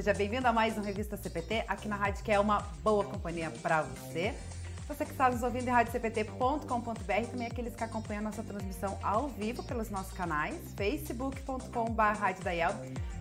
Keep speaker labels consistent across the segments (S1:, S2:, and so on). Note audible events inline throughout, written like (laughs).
S1: Seja bem-vindo a mais um Revista CPT, aqui na rádio que é uma boa companhia para você. Você que está nos ouvindo em radiocpt.com.br, também aqueles que acompanham nossa transmissão ao vivo pelos nossos canais, facebook.com.br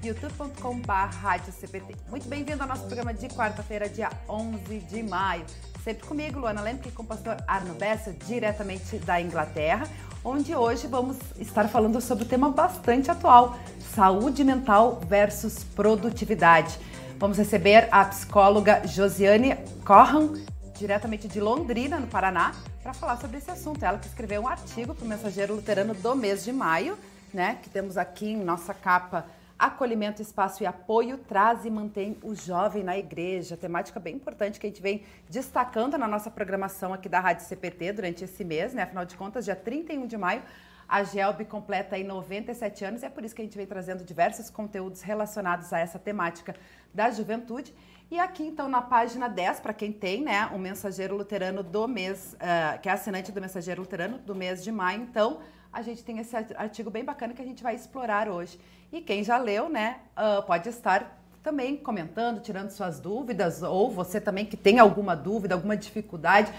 S1: youtube.com.br Muito bem-vindo ao nosso programa de quarta-feira, dia 11 de maio. Sempre comigo, Luana Lemke, com o pastor Arno Bessa, diretamente da Inglaterra, onde hoje vamos estar falando sobre o tema bastante atual, saúde mental versus produtividade. Vamos receber a psicóloga Josiane Corran, diretamente de Londrina, no Paraná, para falar sobre esse assunto. Ela que escreveu um artigo para o Mensageiro Luterano do mês de maio, né? Que temos aqui em nossa capa Acolhimento, espaço e apoio traz e mantém o jovem na igreja. Temática bem importante que a gente vem destacando na nossa programação aqui da Rádio CPT durante esse mês, né? Afinal de contas, dia 31 de maio, a Gelb completa aí 97 anos e é por isso que a gente vem trazendo diversos conteúdos relacionados a essa temática da juventude. E aqui, então, na página 10, para quem tem, né, o Mensageiro Luterano do mês, uh, que é assinante do Mensageiro Luterano do mês de maio, então, a gente tem esse artigo bem bacana que a gente vai explorar hoje. E quem já leu, né, uh, pode estar também comentando, tirando suas dúvidas, ou você também que tem alguma dúvida, alguma dificuldade,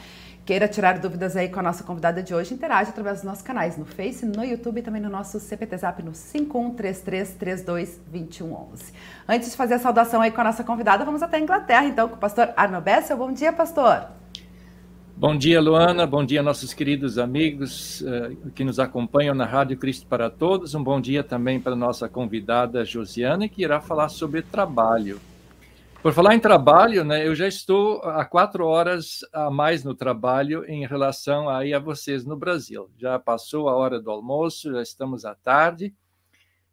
S1: queira tirar dúvidas aí com a nossa convidada de hoje, interage através dos nossos canais no Face, no YouTube e também no nosso CPT Zap no 5133322111. Antes de fazer a saudação aí com a nossa convidada, vamos até a Inglaterra, então, com o pastor Arno Bessel. Bom dia, pastor.
S2: Bom dia, Luana. Bom dia, nossos queridos amigos uh, que nos acompanham na Rádio Cristo para Todos. Um bom dia também para nossa convidada Josiane, que irá falar sobre trabalho. Por falar em trabalho, né, eu já estou há quatro horas a mais no trabalho em relação aí a vocês no Brasil. Já passou a hora do almoço, já estamos à tarde.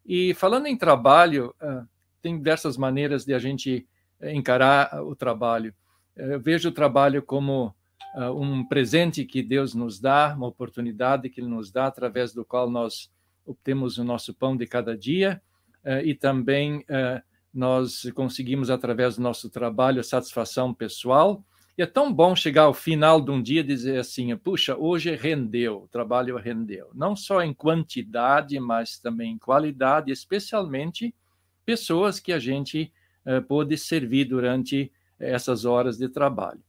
S2: E falando em trabalho, uh, tem diversas maneiras de a gente encarar o trabalho. Eu vejo o trabalho como um presente que Deus nos dá, uma oportunidade que Ele nos dá, através do qual nós obtemos o nosso pão de cada dia e também nós conseguimos, através do nosso trabalho, satisfação pessoal. E é tão bom chegar ao final de um dia e dizer assim: puxa, hoje rendeu, o trabalho rendeu. Não só em quantidade, mas também em qualidade, especialmente pessoas que a gente uh, pôde servir durante essas horas de trabalho.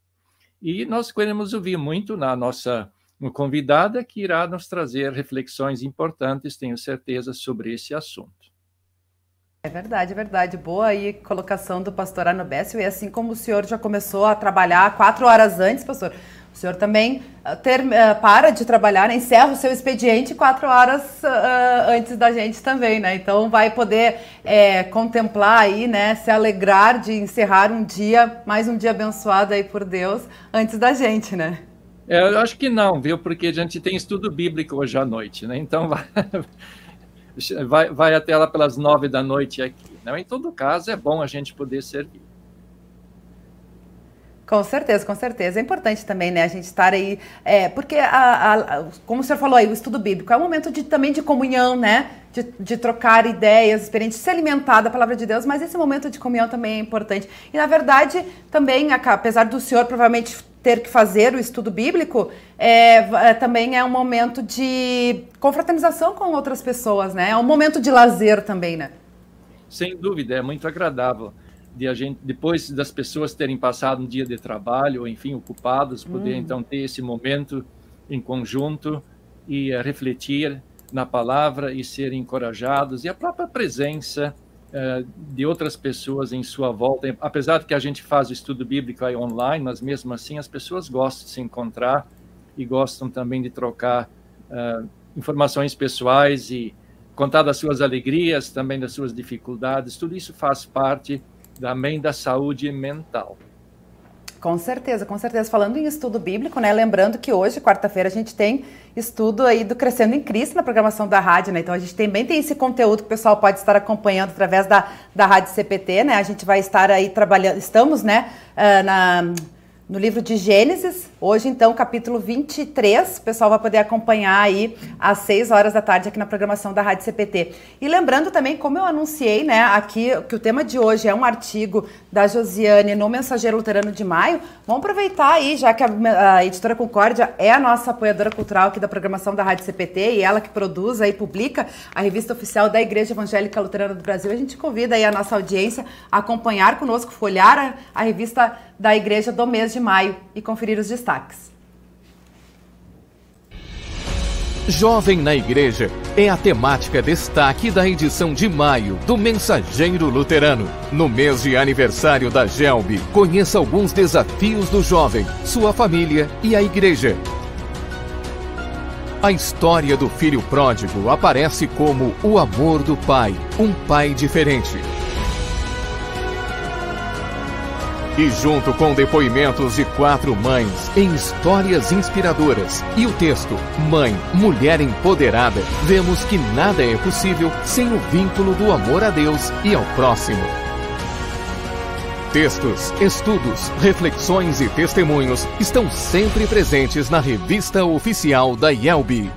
S2: E nós queremos ouvir muito na nossa convidada, que irá nos trazer reflexões importantes, tenho certeza, sobre esse assunto.
S1: É verdade, é verdade. Boa aí colocação do pastor Bessel. E assim como o senhor já começou a trabalhar quatro horas antes, pastor, o senhor também uh, ter, uh, para de trabalhar, né? encerra o seu expediente quatro horas uh, antes da gente também, né? Então vai poder é, contemplar aí, né? Se alegrar de encerrar um dia, mais um dia abençoado aí por Deus, antes da gente, né?
S2: É, eu acho que não, viu? Porque a gente tem estudo bíblico hoje à noite, né? Então (laughs) vai, vai, vai até lá pelas nove da noite aqui. Né? Em todo caso, é bom a gente poder servir.
S1: Com certeza, com certeza. É importante também, né, a gente estar aí, é, porque, a, a, como o senhor falou aí, o estudo bíblico é um momento de, também de comunhão, né, de, de trocar ideias, experiências, se alimentar da palavra de Deus, mas esse momento de comunhão também é importante. E, na verdade, também, apesar do senhor provavelmente ter que fazer o estudo bíblico, é, é, também é um momento de confraternização com outras pessoas, né, é um momento de lazer também, né.
S2: Sem dúvida, é muito agradável de a gente, depois das pessoas terem passado um dia de trabalho, ou enfim, ocupados, poder hum. então ter esse momento em conjunto e uh, refletir na palavra e ser encorajados e a própria presença de outras pessoas em sua volta. Apesar de que a gente faz o estudo bíblico aí online, mas mesmo assim as pessoas gostam de se encontrar e gostam também de trocar uh, informações pessoais e contar das suas alegrias, também das suas dificuldades. Tudo isso faz parte também da saúde mental.
S1: Com certeza, com certeza. Falando em estudo bíblico, né? Lembrando que hoje, quarta-feira, a gente tem estudo aí do Crescendo em Cristo na programação da rádio, né? Então a gente também tem esse conteúdo que o pessoal pode estar acompanhando através da, da rádio CPT, né? A gente vai estar aí trabalhando, estamos, né, uh, na no livro de Gênesis. Hoje, então, capítulo 23. O pessoal vai poder acompanhar aí às 6 horas da tarde aqui na programação da Rádio CPT. E lembrando também, como eu anunciei, né, aqui que o tema de hoje é um artigo da Josiane no Mensageiro Luterano de Maio, vamos aproveitar aí, já que a, a editora Concórdia é a nossa apoiadora cultural aqui da programação da Rádio CPT e ela que produz e publica a revista oficial da Igreja Evangélica Luterana do Brasil, a gente convida aí a nossa audiência a acompanhar conosco, folhar a, a revista da Igreja do mês de maio e conferir os destaques.
S3: Jovem na Igreja é a temática destaque da edição de maio do Mensageiro Luterano. No mês de aniversário da GELB, conheça alguns desafios do jovem, sua família e a igreja. A história do filho pródigo aparece como o amor do pai, um pai diferente. E junto com depoimentos de quatro mães em histórias inspiradoras e o texto Mãe, Mulher Empoderada, vemos que nada é possível sem o vínculo do amor a Deus e ao próximo. Textos, estudos, reflexões e testemunhos estão sempre presentes na revista oficial da IELB.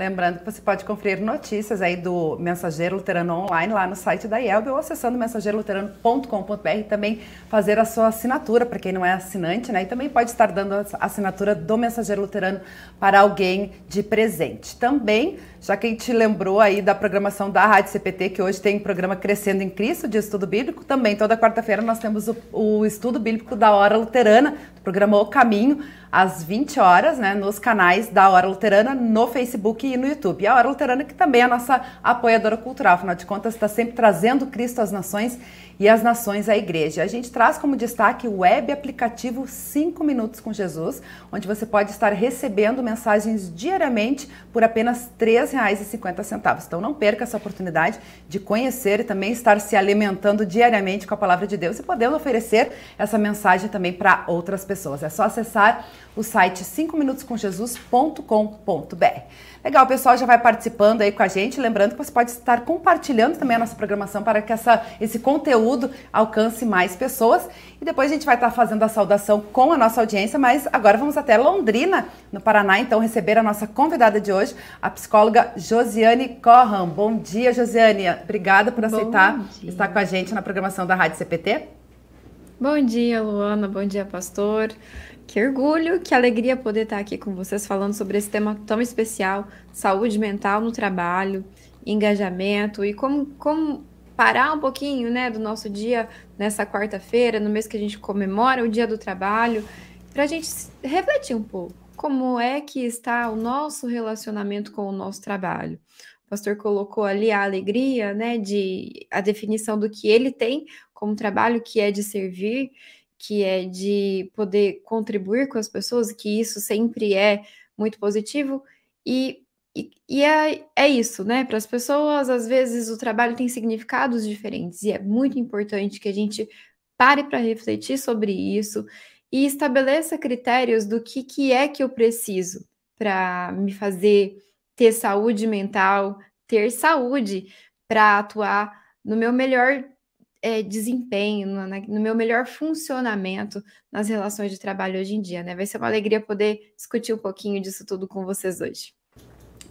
S1: Lembrando que você pode conferir notícias aí do Mensageiro Luterano online lá no site da IELB ou acessando mensageiroluterano.com.br e também fazer a sua assinatura para quem não é assinante, né? E também pode estar dando a assinatura do Mensageiro Luterano para alguém de presente. Também, já que a gente lembrou aí da programação da Rádio CPT, que hoje tem programa Crescendo em Cristo de estudo bíblico, também toda quarta-feira nós temos o, o estudo bíblico da Hora Luterana, do programa O Caminho às 20 horas, né, nos canais da Hora Luterana, no Facebook e no YouTube. E a Hora Luterana, que também é a nossa apoiadora cultural, afinal de contas, está sempre trazendo Cristo às nações e as nações à igreja. A gente traz como destaque o web aplicativo 5 Minutos com Jesus, onde você pode estar recebendo mensagens diariamente por apenas R$ 3,50. Então não perca essa oportunidade de conhecer e também estar se alimentando diariamente com a palavra de Deus e podendo oferecer essa mensagem também para outras pessoas. É só acessar o site 5minutos.com.jesus.com.br. Legal, o pessoal já vai participando aí com a gente. Lembrando que você pode estar compartilhando também a nossa programação para que essa, esse conteúdo alcance mais pessoas. E depois a gente vai estar fazendo a saudação com a nossa audiência, mas agora vamos até Londrina, no Paraná, então receber a nossa convidada de hoje, a psicóloga Josiane Corram. Bom dia, Josiane. Obrigada por aceitar estar com a gente na programação da Rádio CPT.
S4: Bom dia, Luana. Bom dia, pastor. Que orgulho, que alegria poder estar aqui com vocês falando sobre esse tema tão especial, saúde mental no trabalho, engajamento e como, como parar um pouquinho, né, do nosso dia nessa quarta-feira, no mês que a gente comemora o Dia do Trabalho, para a gente refletir um pouco como é que está o nosso relacionamento com o nosso trabalho. O pastor colocou ali a alegria, né, de a definição do que ele tem como trabalho, que é de servir, que é de poder contribuir com as pessoas, que isso sempre é muito positivo. E, e, e é, é isso, né? Para as pessoas, às vezes, o trabalho tem significados diferentes, e é muito importante que a gente pare para refletir sobre isso e estabeleça critérios do que, que é que eu preciso para me fazer ter saúde mental, ter saúde para atuar no meu melhor é, desempenho, no, no, meu melhor funcionamento nas relações de trabalho hoje em dia, né? Vai ser uma alegria poder discutir um pouquinho disso tudo com vocês hoje.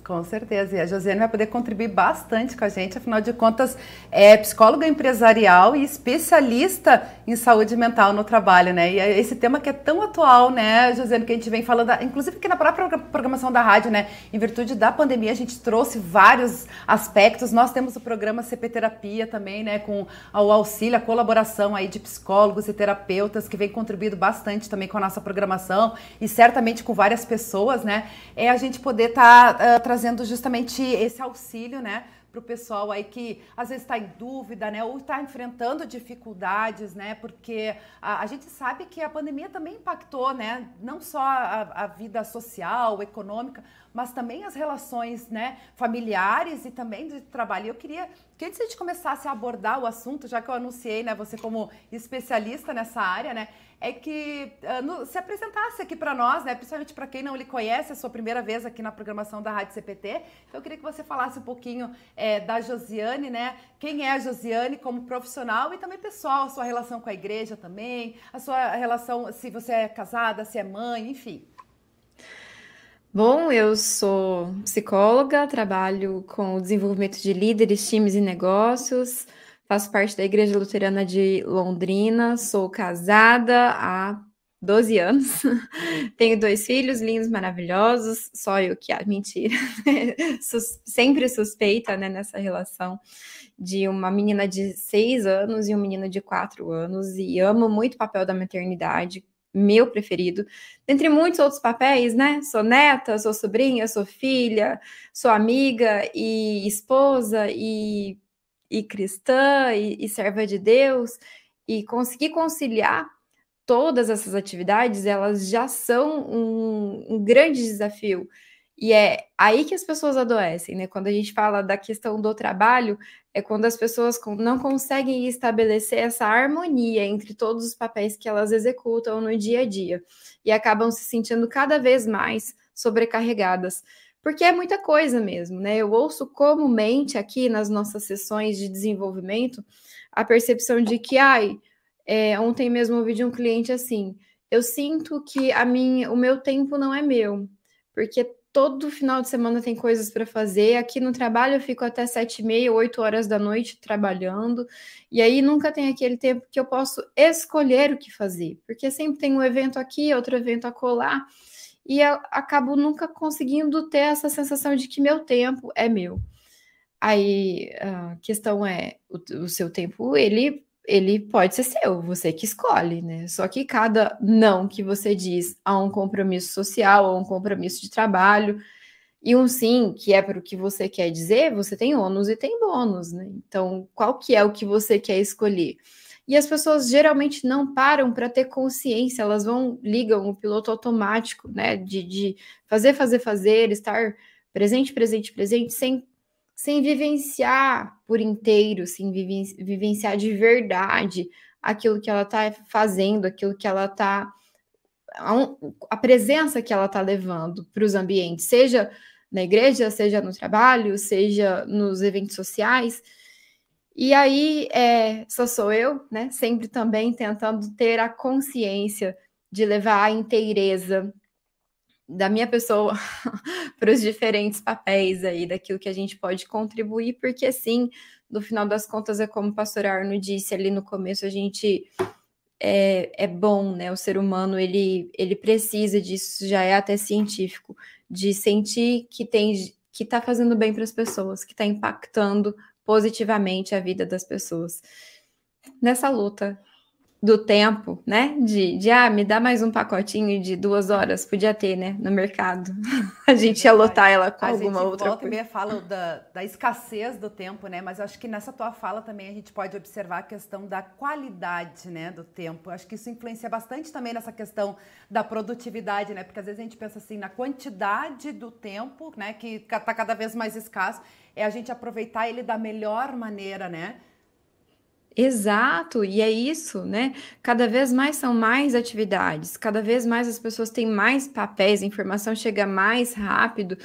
S1: Com certeza. E a Josiane vai poder contribuir bastante com a gente, afinal de contas, é psicóloga empresarial e especialista em saúde mental no trabalho, né? E é esse tema que é tão atual, né, Josiane, que a gente vem falando, inclusive aqui na própria programação da rádio, né? Em virtude da pandemia, a gente trouxe vários aspectos. Nós temos o programa CP Terapia também, né? Com o auxílio, a colaboração aí de psicólogos e terapeutas, que vem contribuindo bastante também com a nossa programação e certamente com várias pessoas, né? É a gente poder estar tá, uh, trazendo justamente esse auxílio, né? para o pessoal aí que às vezes está em dúvida, né, ou está enfrentando dificuldades, né, porque a, a, gente sabe que a pandemia também impactou, né, não só a, a vida social, econômica, mas também as relações né, familiares e também de trabalho. Eu queria que antes a gente começasse a abordar o assunto, já que eu anunciei né, você como especialista nessa área, né, é que uh, no, se apresentasse aqui para nós, né, principalmente para quem não lhe conhece, é a sua primeira vez aqui na programação da Rádio CPT. Então eu queria que você falasse um pouquinho é, da Josiane, né? Quem é a Josiane como profissional e também pessoal, a sua relação com a igreja também, a sua relação, se você é casada, se é mãe, enfim.
S4: Bom, eu sou psicóloga, trabalho com o desenvolvimento de líderes, times e negócios, faço parte da Igreja Luterana de Londrina, sou casada há 12 anos, (laughs) tenho dois filhos lindos, maravilhosos, só eu que, ah, mentira, (laughs) Sus sempre suspeita né, nessa relação de uma menina de 6 anos e um menino de 4 anos, e amo muito o papel da maternidade, meu preferido, dentre muitos outros papéis, né? Sou neta, sou sobrinha, sou filha, sou amiga e esposa e, e cristã e, e serva de Deus, e conseguir conciliar todas essas atividades, elas já são um, um grande desafio. E é aí que as pessoas adoecem, né? Quando a gente fala da questão do trabalho, é quando as pessoas não conseguem estabelecer essa harmonia entre todos os papéis que elas executam no dia a dia e acabam se sentindo cada vez mais sobrecarregadas. Porque é muita coisa mesmo, né? Eu ouço comumente aqui nas nossas sessões de desenvolvimento a percepção de que, ai, é, ontem mesmo ouvi de um cliente assim: eu sinto que a minha, o meu tempo não é meu, porque todo final de semana tem coisas para fazer. Aqui no trabalho eu fico até sete e meia, oito horas da noite trabalhando, e aí nunca tem aquele tempo que eu posso escolher o que fazer, porque sempre tem um evento aqui, outro evento acolá, e eu acabo nunca conseguindo ter essa sensação de que meu tempo é meu. Aí a questão é, o, o seu tempo, ele ele pode ser seu, você que escolhe, né? Só que cada não que você diz a um compromisso social, a um compromisso de trabalho, e um sim, que é para o que você quer dizer, você tem ônus e tem bônus, né? Então, qual que é o que você quer escolher? E as pessoas geralmente não param para ter consciência, elas vão, ligam o piloto automático, né? De, de fazer, fazer, fazer, estar presente, presente, presente, sem sem vivenciar por inteiro, sem vivenciar de verdade aquilo que ela está fazendo, aquilo que ela está. A, presença que ela está levando para os ambientes, seja na igreja, seja no trabalho, seja nos eventos sociais. E aí, é, só sou eu, né? Sempre também tentando ter a consciência de levar a inteireza da minha pessoa (laughs) para os diferentes papéis aí, daquilo que a gente pode contribuir, porque sim, no final das contas, é como o pastor Arno disse ali no começo, a gente é, é bom, né? O ser humano ele, ele precisa disso, já é até científico, de sentir que tem que está fazendo bem para as pessoas, que está impactando positivamente a vida das pessoas. Nessa luta do tempo, né? De, de ah, me dá mais um pacotinho de duas horas, podia ter, né? No mercado. (laughs) a gente ia lotar ela com a alguma outra
S1: volta coisa. Volta fala da, da escassez do tempo, né? Mas eu acho que nessa tua fala também a gente pode observar a questão da qualidade, né? Do tempo. Eu acho que isso influencia bastante também nessa questão da produtividade, né? Porque às vezes a gente pensa assim na quantidade do tempo, né? Que está cada vez mais escasso. É a gente aproveitar ele da melhor maneira, né?
S4: Exato, e é isso, né? Cada vez mais são mais atividades, cada vez mais as pessoas têm mais papéis, a informação chega mais rápido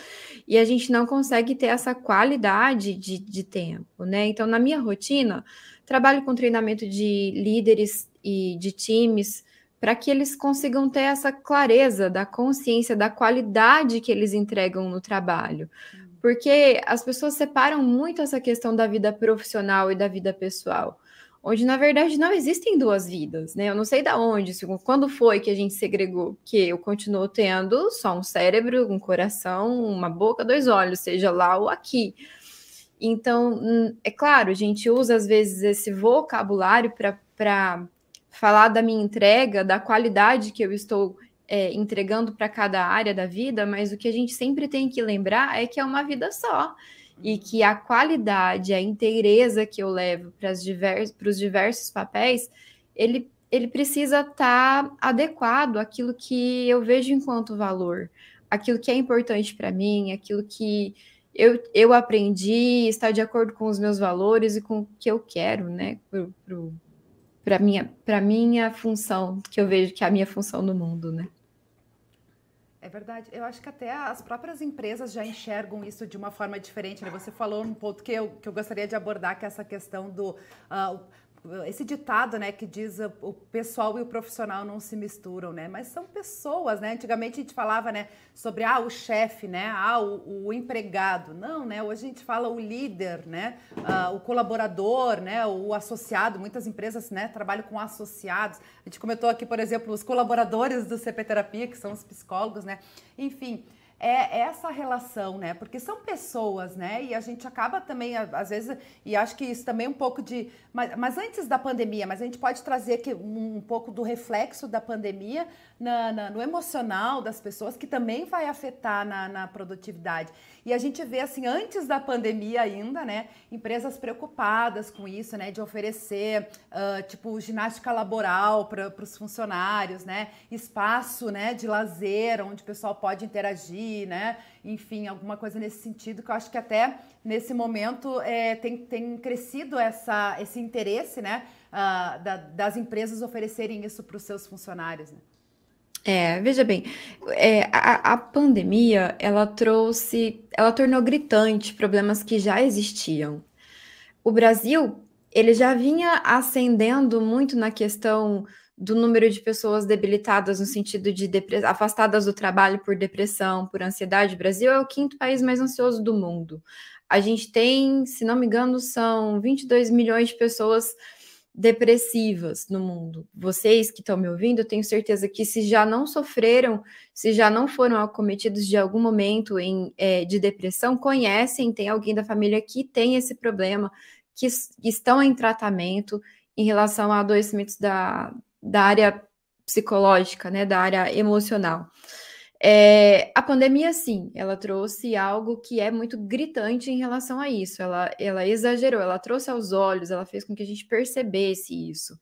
S4: e a gente não consegue ter essa qualidade de, de tempo, né? Então, na minha rotina, trabalho com treinamento de líderes e de times para que eles consigam ter essa clareza da consciência da qualidade que eles entregam no trabalho. Hum. Porque as pessoas separam muito essa questão da vida profissional e da vida pessoal onde na verdade não existem duas vidas, né? Eu não sei da onde, quando foi que a gente segregou, que eu continuo tendo só um cérebro, um coração, uma boca, dois olhos, seja lá ou aqui. Então, hum, é claro, a gente usa às vezes esse vocabulário para falar da minha entrega, da qualidade que eu estou é, entregando para cada área da vida, mas o que a gente sempre tem que lembrar é que é uma vida só e que a qualidade, a inteireza que eu levo para os diversos, papéis, ele, ele precisa estar tá adequado àquilo que eu vejo enquanto valor, aquilo que é importante para mim, aquilo que eu, eu aprendi, está de acordo com os meus valores e com o que eu quero, né? Para minha, minha função, que eu vejo que é a minha função no mundo, né?
S1: É verdade. Eu acho que até as próprias empresas já enxergam isso de uma forma diferente. Né? Você falou um ponto que eu, que eu gostaria de abordar, que é essa questão do. Uh, esse ditado, né, que diz o pessoal e o profissional não se misturam, né? Mas são pessoas, né? Antigamente a gente falava, né, sobre ah, o chefe, né? Ah, o, o, empregado. Não, né? Hoje a gente fala o líder, né? Ah, o colaborador, né? O associado. Muitas empresas, né, trabalham com associados. A gente comentou aqui, por exemplo, os colaboradores do CP Terapia, que são os psicólogos, né? Enfim, é essa relação, né? Porque são pessoas, né? E a gente acaba também, às vezes, e acho que isso também é um pouco de. Mas, mas antes da pandemia, mas a gente pode trazer aqui um, um pouco do reflexo da pandemia na, na, no emocional das pessoas, que também vai afetar na, na, produtividade. E a gente vê, assim, antes da pandemia ainda, né? Empresas preocupadas com isso, né? De oferecer, uh, tipo, ginástica laboral para os funcionários, né? Espaço, né? De lazer, onde o pessoal pode interagir né? Enfim, alguma coisa nesse sentido que eu acho que até nesse momento é, tem, tem crescido essa, esse interesse, né? Uh, da, das empresas oferecerem isso para os seus funcionários, né?
S4: É, veja bem, é, a, a, pandemia ela trouxe, ela tornou gritante problemas que já existiam. O Brasil ele já vinha ascendendo muito na questão do número de pessoas debilitadas no sentido de afastadas do trabalho por depressão, por ansiedade. O Brasil é o quinto país mais ansioso do mundo. A gente tem, se não me engano, são 22 milhões de pessoas depressivas no mundo. Vocês que estão me ouvindo, eu tenho certeza que se já não sofreram, se já não foram acometidos de algum momento em, é, de depressão, conhecem, tem alguém da família que tem esse problema, que estão em tratamento em relação a adoecimentos da, da área psicológica, né, da área emocional. É, a pandemia, sim, ela trouxe algo que é muito gritante em relação a isso. Ela, ela exagerou, ela trouxe aos olhos, ela fez com que a gente percebesse isso.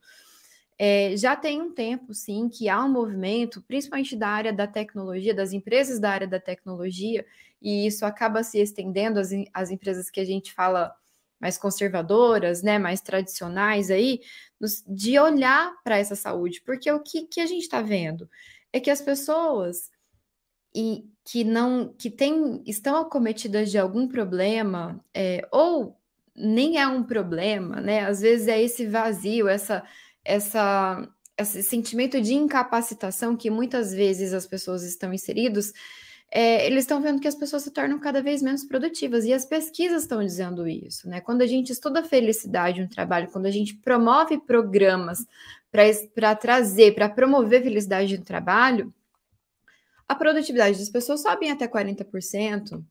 S4: É, já tem um tempo, sim, que há um movimento, principalmente da área da tecnologia, das empresas da área da tecnologia, e isso acaba se estendendo às, às empresas que a gente fala mais conservadoras, né, mais tradicionais aí, de olhar para essa saúde, porque o que, que a gente está vendo é que as pessoas e que não que tem, estão acometidas de algum problema, é, ou nem é um problema, né? Às vezes é esse vazio, essa, essa, esse sentimento de incapacitação que muitas vezes as pessoas estão inseridos é, eles estão vendo que as pessoas se tornam cada vez menos produtivas, e as pesquisas estão dizendo isso, né? Quando a gente estuda a felicidade no trabalho, quando a gente promove programas para trazer, para promover felicidade no trabalho, a produtividade das pessoas sobe até 40%.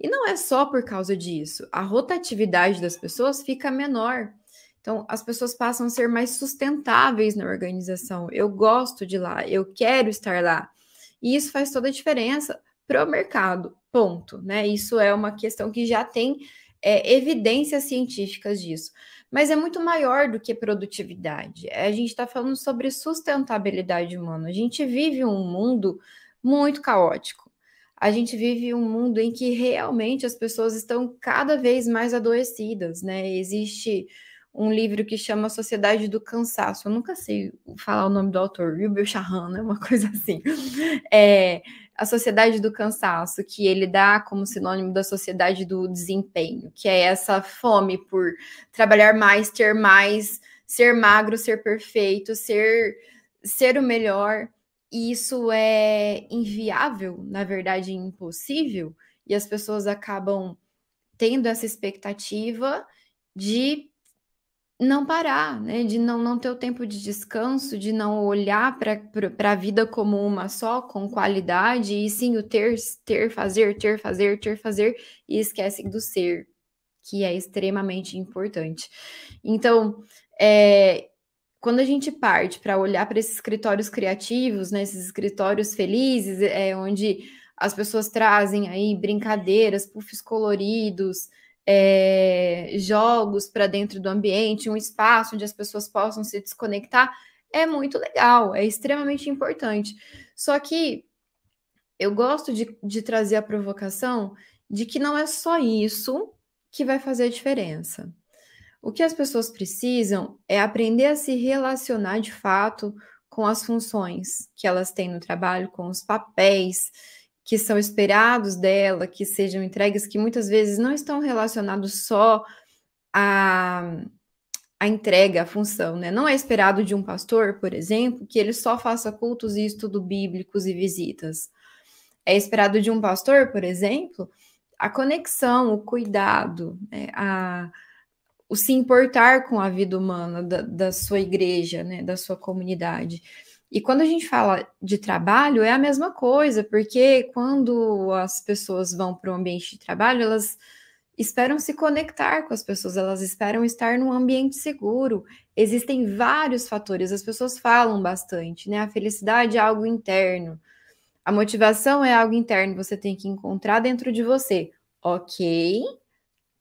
S4: E não é só por causa disso, a rotatividade das pessoas fica menor. Então, as pessoas passam a ser mais sustentáveis na organização. Eu gosto de lá, eu quero estar lá. E isso faz toda a diferença para o mercado, ponto. Né? Isso é uma questão que já tem é, evidências científicas disso. Mas é muito maior do que produtividade. A gente está falando sobre sustentabilidade humana. A gente vive um mundo muito caótico. A gente vive um mundo em que realmente as pessoas estão cada vez mais adoecidas, né? Existe um livro que chama Sociedade do Cansaço. Eu nunca sei falar o nome do autor, Yubil Shahan, né? (laughs) Uma coisa assim. É, a Sociedade do Cansaço, que ele dá como sinônimo da Sociedade do Desempenho, que é essa fome por trabalhar mais, ter mais, ser magro, ser perfeito, ser, ser o melhor. E isso é inviável, na verdade, impossível, e as pessoas acabam tendo essa expectativa de não parar, né? De não, não ter o tempo de descanso, de não olhar para a vida como uma só, com qualidade, e sim o ter, ter, fazer, ter, fazer, ter, fazer, e esquecem do ser, que é extremamente importante. Então, é, quando a gente parte para olhar para esses escritórios criativos, né, esses escritórios felizes, é onde as pessoas trazem aí brincadeiras, puffs coloridos, é, jogos para dentro do ambiente, um espaço onde as pessoas possam se desconectar, é muito legal, é extremamente importante. Só que eu gosto de, de trazer a provocação de que não é só isso que vai fazer a diferença. O que as pessoas precisam é aprender a se relacionar de fato com as funções que elas têm no trabalho, com os papéis que são esperados dela, que sejam entregues, que muitas vezes não estão relacionados só à, à entrega, à função, né? Não é esperado de um pastor, por exemplo, que ele só faça cultos e estudo bíblicos e visitas. É esperado de um pastor, por exemplo, a conexão, o cuidado, né? a, o se importar com a vida humana da, da sua igreja, né? da sua comunidade. E quando a gente fala de trabalho, é a mesma coisa, porque quando as pessoas vão para o ambiente de trabalho, elas esperam se conectar com as pessoas, elas esperam estar num ambiente seguro. Existem vários fatores, as pessoas falam bastante, né? A felicidade é algo interno. A motivação é algo interno, você tem que encontrar dentro de você. Ok,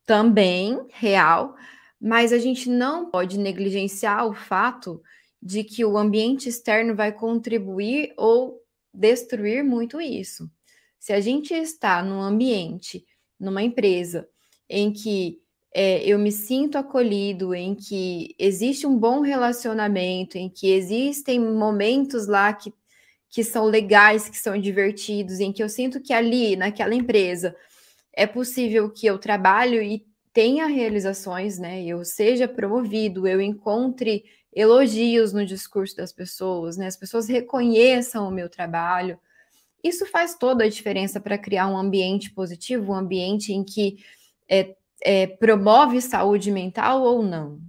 S4: também real, mas a gente não pode negligenciar o fato de que o ambiente externo vai contribuir ou destruir muito isso. Se a gente está num ambiente, numa empresa, em que é, eu me sinto acolhido, em que existe um bom relacionamento, em que existem momentos lá que que são legais, que são divertidos, em que eu sinto que ali, naquela empresa, é possível que eu trabalhe e tenha realizações, né? Eu seja promovido, eu encontre elogios no discurso das pessoas, né? As pessoas reconheçam o meu trabalho. Isso faz toda a diferença para criar um ambiente positivo, um ambiente em que é, é, promove saúde mental ou não.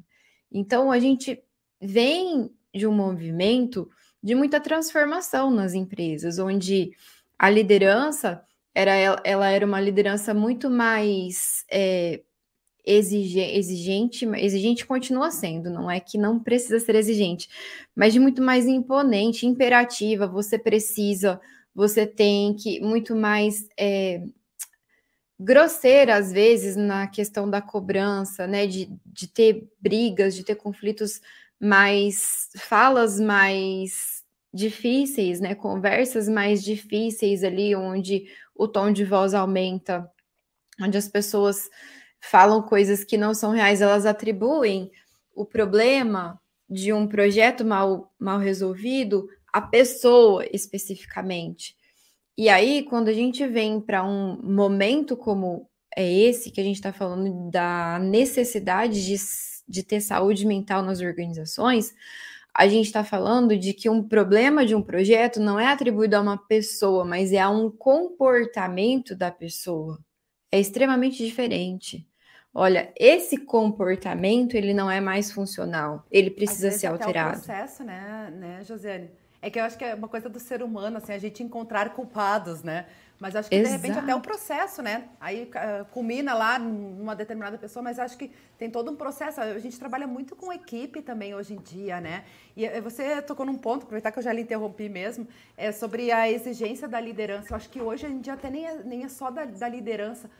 S4: Então, a gente vem de um movimento de muita transformação nas empresas, onde a liderança era ela era uma liderança muito mais é, exigente, exigente continua sendo, não é que não precisa ser exigente, mas de muito mais imponente, imperativa, você precisa, você tem que, muito mais é, grosseira às vezes na questão da cobrança, né, de, de ter brigas, de ter conflitos mais falas mais difíceis, né? Conversas mais difíceis ali, onde o tom de voz aumenta, onde as pessoas falam coisas que não são reais, elas atribuem o problema de um projeto mal, mal resolvido à pessoa especificamente. E aí, quando a gente vem para um momento como é esse, que a gente está falando da necessidade de de ter saúde mental nas organizações, a gente está falando de que um problema de um projeto não é atribuído a uma pessoa, mas é a um comportamento da pessoa. É extremamente diferente. Olha, esse comportamento ele não é mais funcional, ele precisa ser alterado. É
S1: um processo, né, né, Josiane? É que eu acho que é uma coisa do ser humano, assim, a gente encontrar culpados, né? Mas acho que Exato. de repente até o processo, né? Aí uh, culmina lá numa determinada pessoa, mas acho que tem todo um processo. A gente trabalha muito com equipe também hoje em dia, né? E eh, você tocou num ponto, aproveitar que eu já lhe interrompi mesmo, é sobre a exigência da liderança. Eu acho que hoje em dia até nem é, nem é só da, da liderança,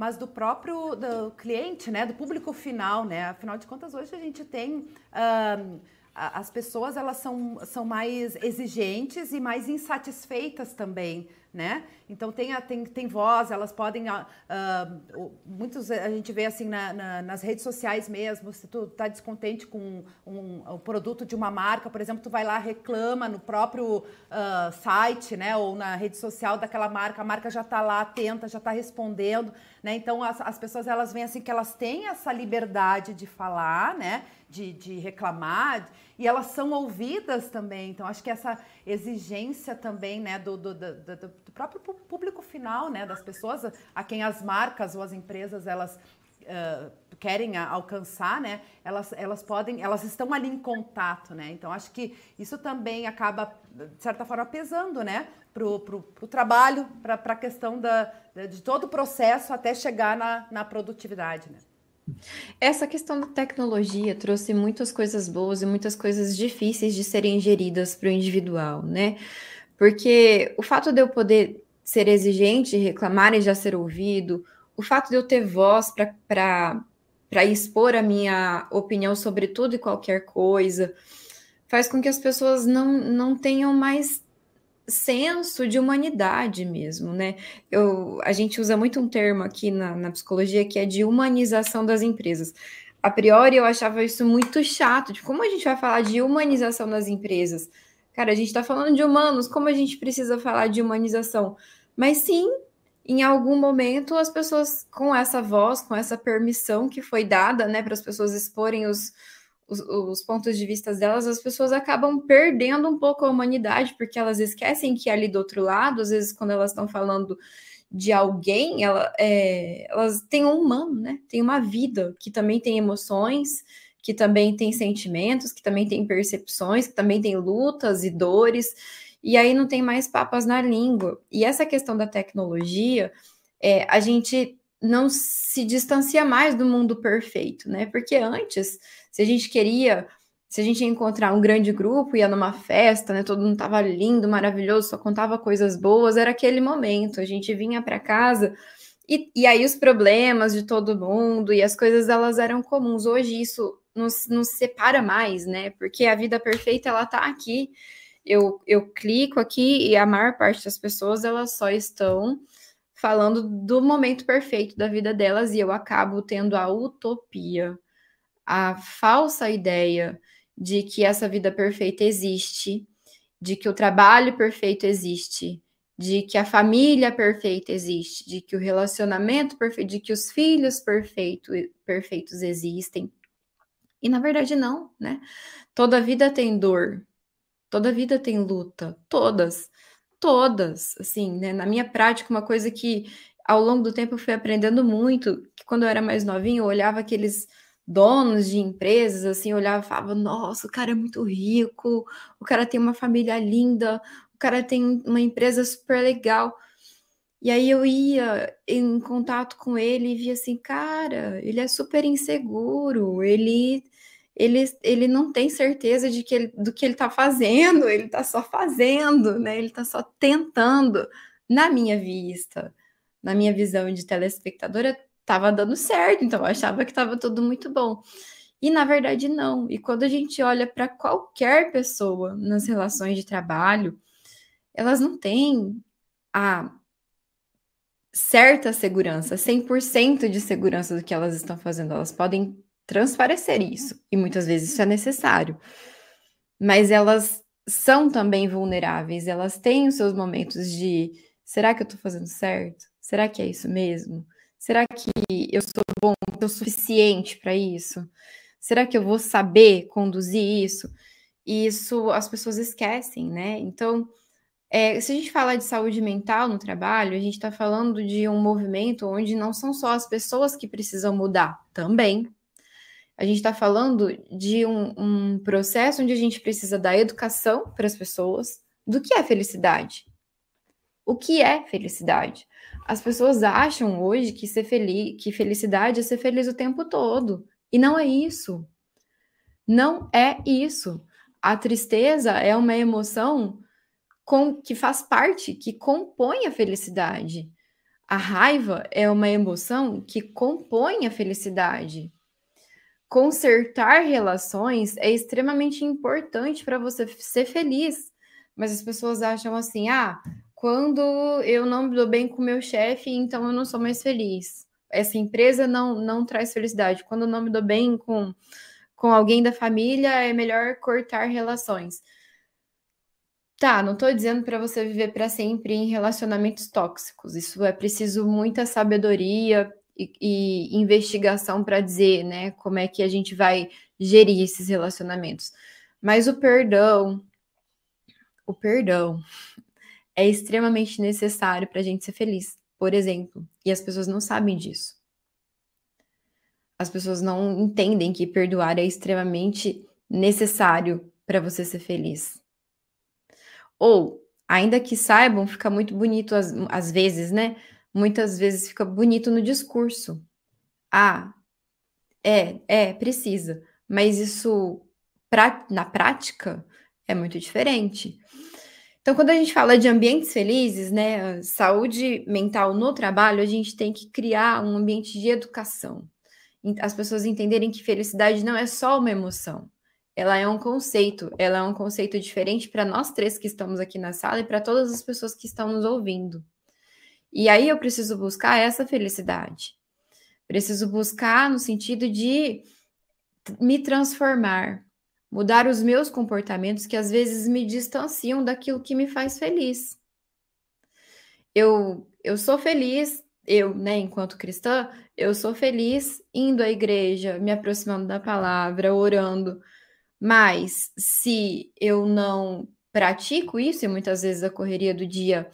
S1: mas do próprio do cliente, né? Do público final, né? Afinal de contas, hoje a gente tem. Uh, as pessoas elas são, são mais exigentes e mais insatisfeitas também né? Então tem, tem, tem voz, elas podem. Uh, muitos a gente vê assim na, na, nas redes sociais mesmo, se tu tá descontente com um, um, produto de uma marca, por exemplo, tu vai lá, reclama no próprio uh, site, né? Ou na rede social daquela marca, a marca já está lá atenta, já está respondendo, né? Então as, as pessoas elas veem assim que elas têm essa liberdade de falar, né? De, de reclamar e elas são ouvidas também. Então, acho que essa exigência também né, do, do, do, do próprio público final, né, das pessoas a quem as marcas ou as empresas elas uh, querem alcançar, né, elas, elas podem, elas estão ali em contato, né? Então, acho que isso também acaba, de certa forma, pesando, né, para o trabalho, para a questão da, de todo o processo até chegar na, na produtividade, né?
S4: Essa questão da tecnologia trouxe muitas coisas boas e muitas coisas difíceis de serem geridas para o individual, né? Porque o fato de eu poder ser exigente, reclamar e já ser ouvido, o fato de eu ter voz para expor a minha opinião sobre tudo e qualquer coisa, faz com que as pessoas não, não tenham mais senso de humanidade mesmo, né? Eu, a gente usa muito um termo aqui na, na psicologia que é de humanização das empresas. A priori, eu achava isso muito chato, de como a gente vai falar de humanização das empresas? Cara, a gente está falando de humanos, como a gente precisa falar de humanização? Mas sim, em algum momento, as pessoas com essa voz, com essa permissão que foi dada, né, para as pessoas exporem os, os, os, pontos de vista delas, as pessoas acabam perdendo um pouco a humanidade, porque elas esquecem que ali do outro lado, às vezes, quando elas estão falando de alguém, ela, é, elas têm um humano, né? Tem uma vida que também tem emoções, que também tem sentimentos, que também tem percepções, que também tem lutas e dores, e aí não tem mais papas na língua. E essa questão da tecnologia, é, a gente não se distancia mais do mundo perfeito, né? Porque antes, se a gente queria, se a gente ia encontrar um grande grupo, ia numa festa, né? Todo mundo tava lindo, maravilhoso, só contava coisas boas, era aquele momento. A gente vinha para casa e, e aí os problemas de todo mundo e as coisas elas eram comuns. Hoje isso nos, nos separa mais, né? Porque a vida perfeita ela tá aqui. Eu, eu clico aqui e a maior parte das pessoas elas só estão falando do momento perfeito da vida delas e eu acabo tendo a utopia, a falsa ideia de que essa vida perfeita existe, de que o trabalho perfeito existe, de que a família perfeita existe, de que o relacionamento perfeito, de que os filhos perfeito, perfeitos existem. E na verdade não, né? Toda vida tem dor, toda vida tem luta, todas, todas, assim, né? Na minha prática, uma coisa que ao longo do tempo eu fui aprendendo muito, que quando eu era mais novinho, eu olhava aqueles donos de empresas, assim, olhava e falava, nossa, o cara é muito rico, o cara tem uma família linda, o cara tem uma empresa super legal. E aí eu ia em contato com ele e via assim, cara, ele é super inseguro, ele ele, ele não tem certeza de que ele, do que ele está fazendo, ele está só fazendo, né? Ele está só tentando. Na minha vista, na minha visão de telespectadora, estava dando certo, então eu achava que estava tudo muito bom. E na verdade não. E quando a gente olha para qualquer pessoa nas relações de trabalho, elas não têm a certa segurança, 100% de segurança do que elas estão fazendo. Elas podem transparecer isso, e muitas vezes isso é necessário. Mas elas são também vulneráveis, elas têm os seus momentos de será que eu estou fazendo certo? Será que é isso mesmo? Será que eu sou bom o suficiente para isso? Será que eu vou saber conduzir isso? E isso as pessoas esquecem, né? Então, é, se a gente falar de saúde mental no trabalho, a gente está falando de um movimento onde não são só as pessoas que precisam mudar, também, a gente está falando de um, um, processo onde a gente precisa dar educação para as pessoas do que é felicidade. O que é felicidade? As pessoas acham hoje que ser feliz, que felicidade é ser feliz o tempo todo. E não é isso. Não é isso. A tristeza é uma emoção com, que faz parte, que compõe a felicidade. A raiva é uma emoção que compõe a felicidade consertar relações é extremamente importante para você ser feliz. Mas as pessoas acham assim: ah, quando eu não me dou bem com meu chefe, então eu não sou mais feliz. Essa empresa não, não traz felicidade. Quando eu não me dou bem com, com alguém da família, é melhor cortar relações. Tá, não estou dizendo para você viver para sempre em relacionamentos tóxicos. Isso é preciso muita sabedoria, e, e investigação para dizer, né, como é que a gente vai gerir esses relacionamentos. Mas o perdão, o perdão é extremamente necessário para a gente ser feliz, por exemplo, e as pessoas não sabem disso. As pessoas não entendem que perdoar é extremamente necessário para você ser feliz. Ou, ainda que saibam, fica muito bonito às, às vezes, né? muitas vezes fica bonito no discurso. Ah, é, é, precisa. Mas isso pra, na prática é muito diferente. Então, quando a gente fala de ambientes felizes, né, saúde mental no trabalho, a gente tem que criar um ambiente de educação. As pessoas entenderem que felicidade não é só uma emoção, ela é um conceito, ela é um conceito diferente para nós três que estamos aqui na sala e para todas as pessoas que estão nos ouvindo. E aí eu preciso buscar essa felicidade. Preciso buscar no sentido de me transformar, mudar os meus comportamentos que às vezes me distanciam daquilo que me faz feliz. Eu eu sou feliz, eu, né, enquanto cristã, eu sou feliz indo à igreja, me aproximando da palavra, orando. Mas se eu não pratico isso, e muitas vezes a correria do dia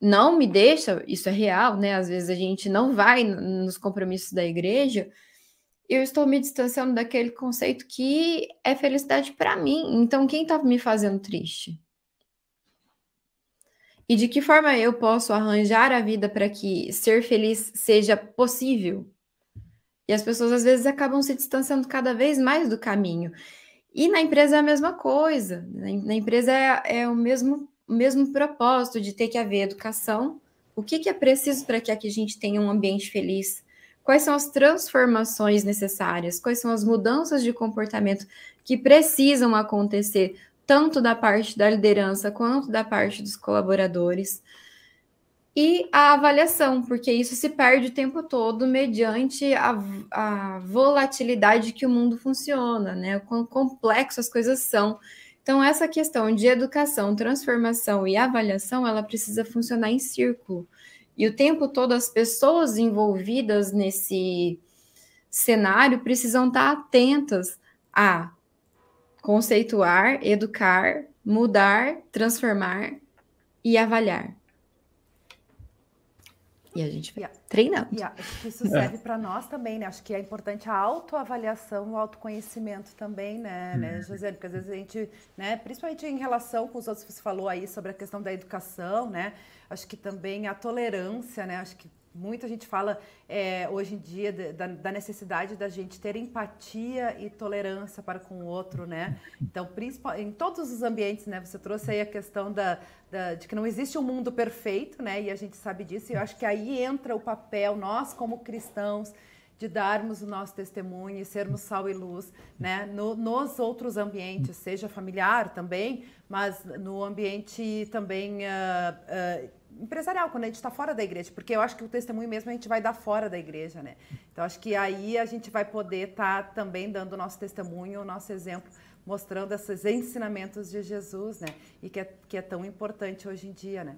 S4: não me deixa, isso é real, né? Às vezes a gente não vai nos compromissos da igreja, eu estou me distanciando daquele conceito que é felicidade para mim. Então, quem está me fazendo triste? E de que forma eu posso arranjar a vida para que ser feliz seja possível? E as pessoas às vezes acabam se distanciando cada vez mais do caminho. E na empresa é a mesma coisa. Na empresa é, é o, mesmo, o mesmo propósito de ter que haver educação. O que, que é preciso para que a gente tenha um ambiente feliz? Quais são as transformações necessárias? Quais são as mudanças de comportamento que precisam acontecer, tanto da parte da liderança quanto da parte dos colaboradores? E a avaliação, porque isso se perde o tempo todo mediante a, a volatilidade que o mundo funciona, né? O quão complexo as coisas são. Então, essa questão de educação, transformação e avaliação, ela precisa funcionar em círculo. E o tempo todo as pessoas envolvidas nesse cenário precisam estar atentas a conceituar, educar, mudar, transformar e avaliar. E a gente vai treinando.
S1: Acho que isso serve é. para nós também, né? Acho que é importante a autoavaliação, o autoconhecimento também, né, né, uhum. José? Porque às vezes a gente, né, principalmente em relação com os outros, você falou aí sobre a questão da educação, né? Acho que também a tolerância, né? Acho que muita gente fala é, hoje em dia da, da, necessidade da gente ter empatia e tolerância para com o outro, né? Então, em todos os ambientes, né? Você trouxe aí a questão da, da, de que não existe um mundo perfeito, né? E a gente sabe disso. E eu acho que aí entra o papel, nós como cristãos, de darmos o nosso testemunho e sermos sal e luz, né? No, nos outros ambientes, seja familiar também, mas no ambiente também uh, uh, empresarial, quando a gente está fora da igreja, porque eu acho que o testemunho mesmo a gente vai dar fora da igreja, né? Então acho que aí a gente vai poder estar tá também dando o nosso testemunho, o nosso exemplo, mostrando esses ensinamentos de Jesus, né? E que é, que é tão importante hoje em dia, né?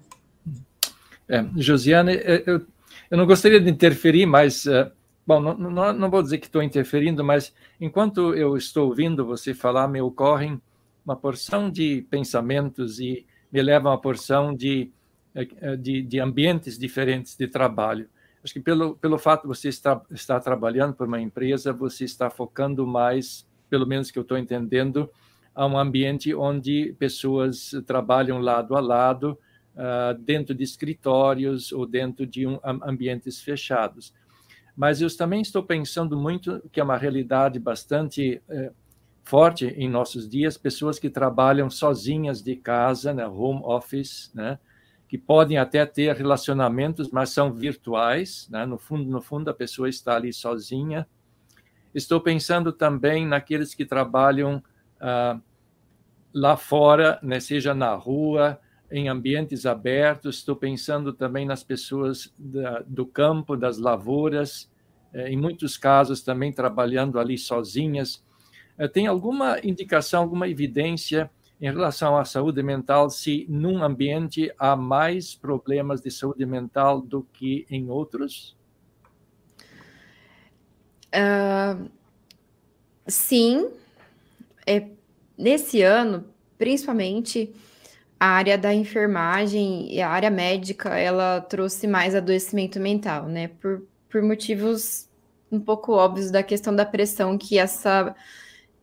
S2: É, Josiane, é, eu, eu não gostaria de interferir, mas uh, bom, não, não, não vou dizer que estou interferindo, mas enquanto eu estou ouvindo você falar, me ocorrem uma porção de pensamentos e me leva a porção de é, é, de, de ambientes diferentes de trabalho. Acho que pelo, pelo fato de você estar, estar trabalhando para uma empresa, você está focando mais, pelo menos que eu estou entendendo, a um ambiente onde pessoas trabalham lado a lado, uh, dentro de escritórios ou dentro de um, ambientes fechados. Mas eu também estou pensando muito que é uma realidade bastante uh, forte em nossos dias, pessoas que trabalham sozinhas de casa, né, home office, né, que podem até ter relacionamentos, mas são virtuais, né? no fundo, no fundo a pessoa está ali sozinha. Estou pensando também naqueles que trabalham ah, lá fora, né? seja na rua, em ambientes abertos. Estou pensando também nas pessoas da, do campo, das lavouras, eh, em muitos casos também trabalhando ali sozinhas. Eh, tem alguma indicação, alguma evidência em relação à saúde mental, se num ambiente há mais problemas de saúde mental do que em outros?
S4: Uh, sim. É, nesse ano, principalmente a área da enfermagem e a área médica, ela trouxe mais adoecimento mental, né? Por, por motivos um pouco óbvios da questão da pressão que essa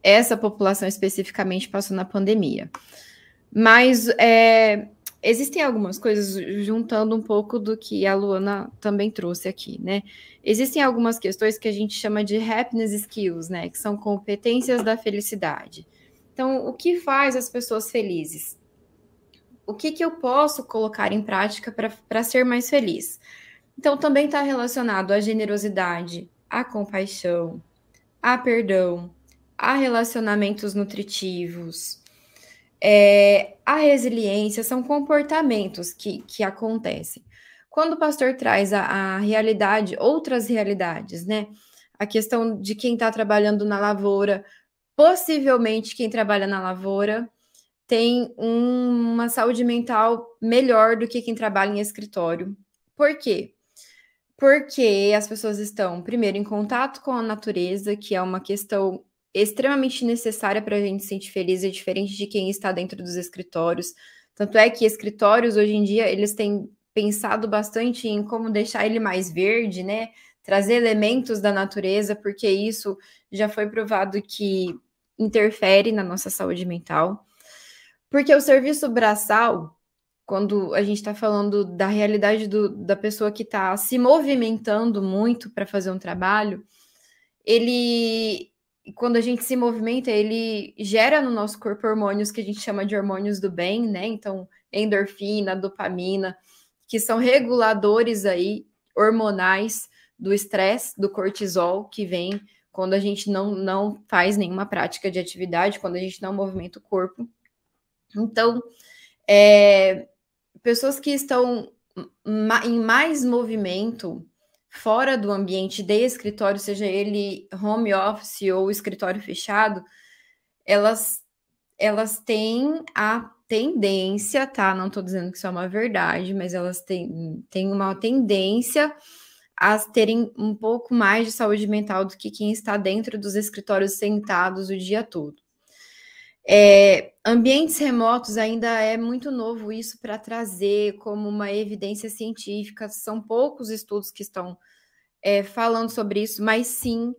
S4: essa população especificamente passou na pandemia. Mas é, existem algumas coisas, juntando um pouco do que a Luana também trouxe aqui, né? Existem algumas questões que a gente chama de happiness skills, né? Que são competências da felicidade. Então, o que faz as pessoas felizes? O que, que eu posso colocar em prática para ser mais feliz? Então, também está relacionado à generosidade, à compaixão, a perdão, a relacionamentos nutritivos, é, a resiliência, são comportamentos que, que acontecem. Quando o pastor traz a, a realidade, outras realidades, né? A questão de quem está trabalhando na lavoura, possivelmente quem trabalha na lavoura tem um, uma saúde mental melhor do que quem trabalha em escritório. Por quê? Porque as pessoas estão, primeiro, em contato com a natureza, que é uma questão extremamente necessária para a gente se sentir feliz, é diferente de quem está dentro dos escritórios. Tanto é que escritórios, hoje em dia, eles têm pensado bastante em como deixar ele mais verde, né? Trazer elementos da natureza, porque isso já foi provado que interfere na nossa saúde mental. Porque o serviço braçal, quando a gente está falando da realidade do, da pessoa que está se movimentando muito para fazer um trabalho, ele, quando a gente se movimenta, ele gera no nosso corpo hormônios que a gente chama de hormônios do bem, né? Então, endorfina, dopamina, que são reguladores aí hormonais do estresse, do cortisol, que vem quando a gente não, não faz nenhuma prática de atividade, quando a gente não movimenta o corpo. Então, é, pessoas que estão em mais movimento fora do ambiente de escritório, seja ele home office ou escritório fechado, elas, elas têm a tendência, tá? Não estou dizendo que isso é uma verdade, mas elas têm, têm uma tendência a terem um pouco mais de saúde mental do que quem está dentro dos escritórios sentados o dia todo. É, ambientes remotos ainda é muito novo isso para trazer como uma evidência científica. São poucos estudos que estão é, falando sobre isso, mas sim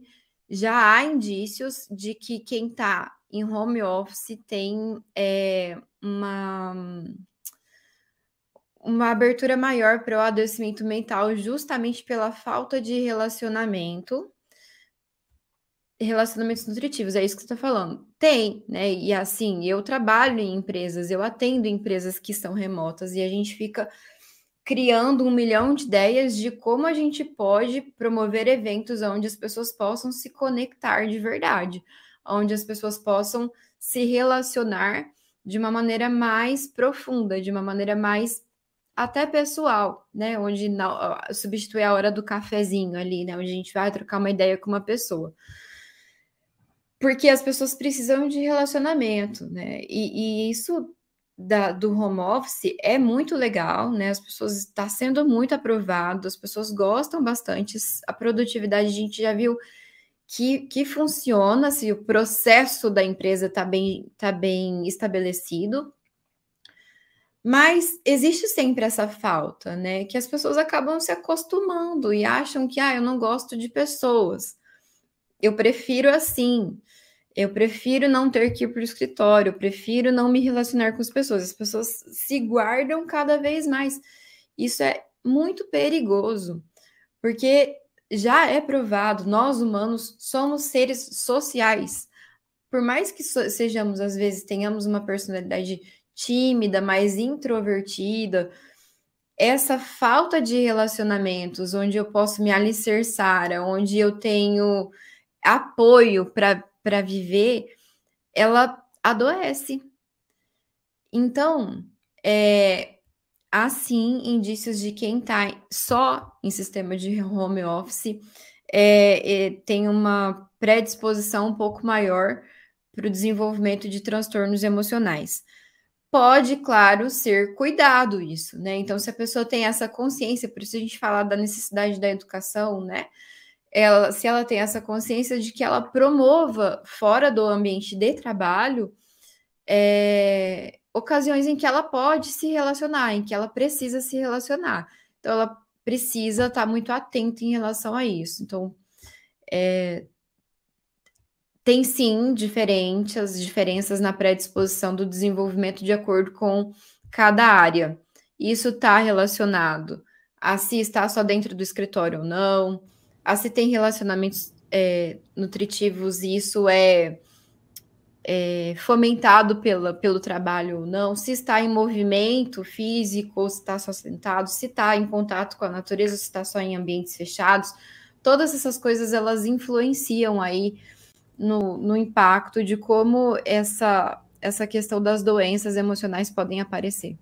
S4: já há indícios de que quem está em home office tem é, uma, uma abertura maior para o adoecimento mental, justamente pela falta de relacionamento, relacionamentos nutritivos, é isso que você está falando. Tem, né? E assim, eu trabalho em empresas, eu atendo empresas que são remotas e a gente fica criando um milhão de ideias de como a gente pode promover eventos onde as pessoas possam se conectar de verdade, onde as pessoas possam se relacionar de uma maneira mais profunda, de uma maneira mais até pessoal, né? Onde não, substitui a hora do cafezinho ali, né? Onde a gente vai trocar uma ideia com uma pessoa. Porque as pessoas precisam de relacionamento, né? E, e isso da, do home office é muito legal, né? As pessoas está sendo muito aprovado, as pessoas gostam bastante. A produtividade a gente já viu que, que funciona se o processo da empresa está bem, tá bem estabelecido. Mas existe sempre essa falta, né? Que as pessoas acabam se acostumando e acham que, ah, eu não gosto de pessoas. Eu prefiro assim. Eu prefiro não ter que ir para o escritório, eu prefiro não me relacionar com as pessoas. As pessoas se guardam cada vez mais. Isso é muito perigoso, porque já é provado, nós humanos somos seres sociais. Por mais que sejamos, às vezes, tenhamos uma personalidade tímida, mais introvertida, essa falta de relacionamentos, onde eu posso me alicerçar, onde eu tenho apoio para viver, ela adoece. Então, é, há sim indícios de quem está só em sistema de home office é, é, tem uma predisposição um pouco maior para o desenvolvimento de transtornos emocionais. Pode, claro, ser cuidado isso, né? Então, se a pessoa tem essa consciência, por isso a gente fala da necessidade da educação, né? Ela, se ela tem essa consciência de que ela promova fora do ambiente de trabalho é, ocasiões em que ela pode se relacionar, em que ela precisa se relacionar. Então, ela precisa estar muito atenta em relação a isso. Então, é, tem sim diferentes as diferenças na predisposição do desenvolvimento de acordo com cada área. Isso está relacionado a se está só dentro do escritório ou não, a se tem relacionamentos é, nutritivos, e isso é é, fomentado pela, pelo trabalho ou não, se está em movimento físico, se está só sentado, se está em contato com a natureza, se está só em ambientes fechados, todas essas coisas elas influenciam aí no, no impacto de como essa, essa questão das doenças emocionais podem aparecer.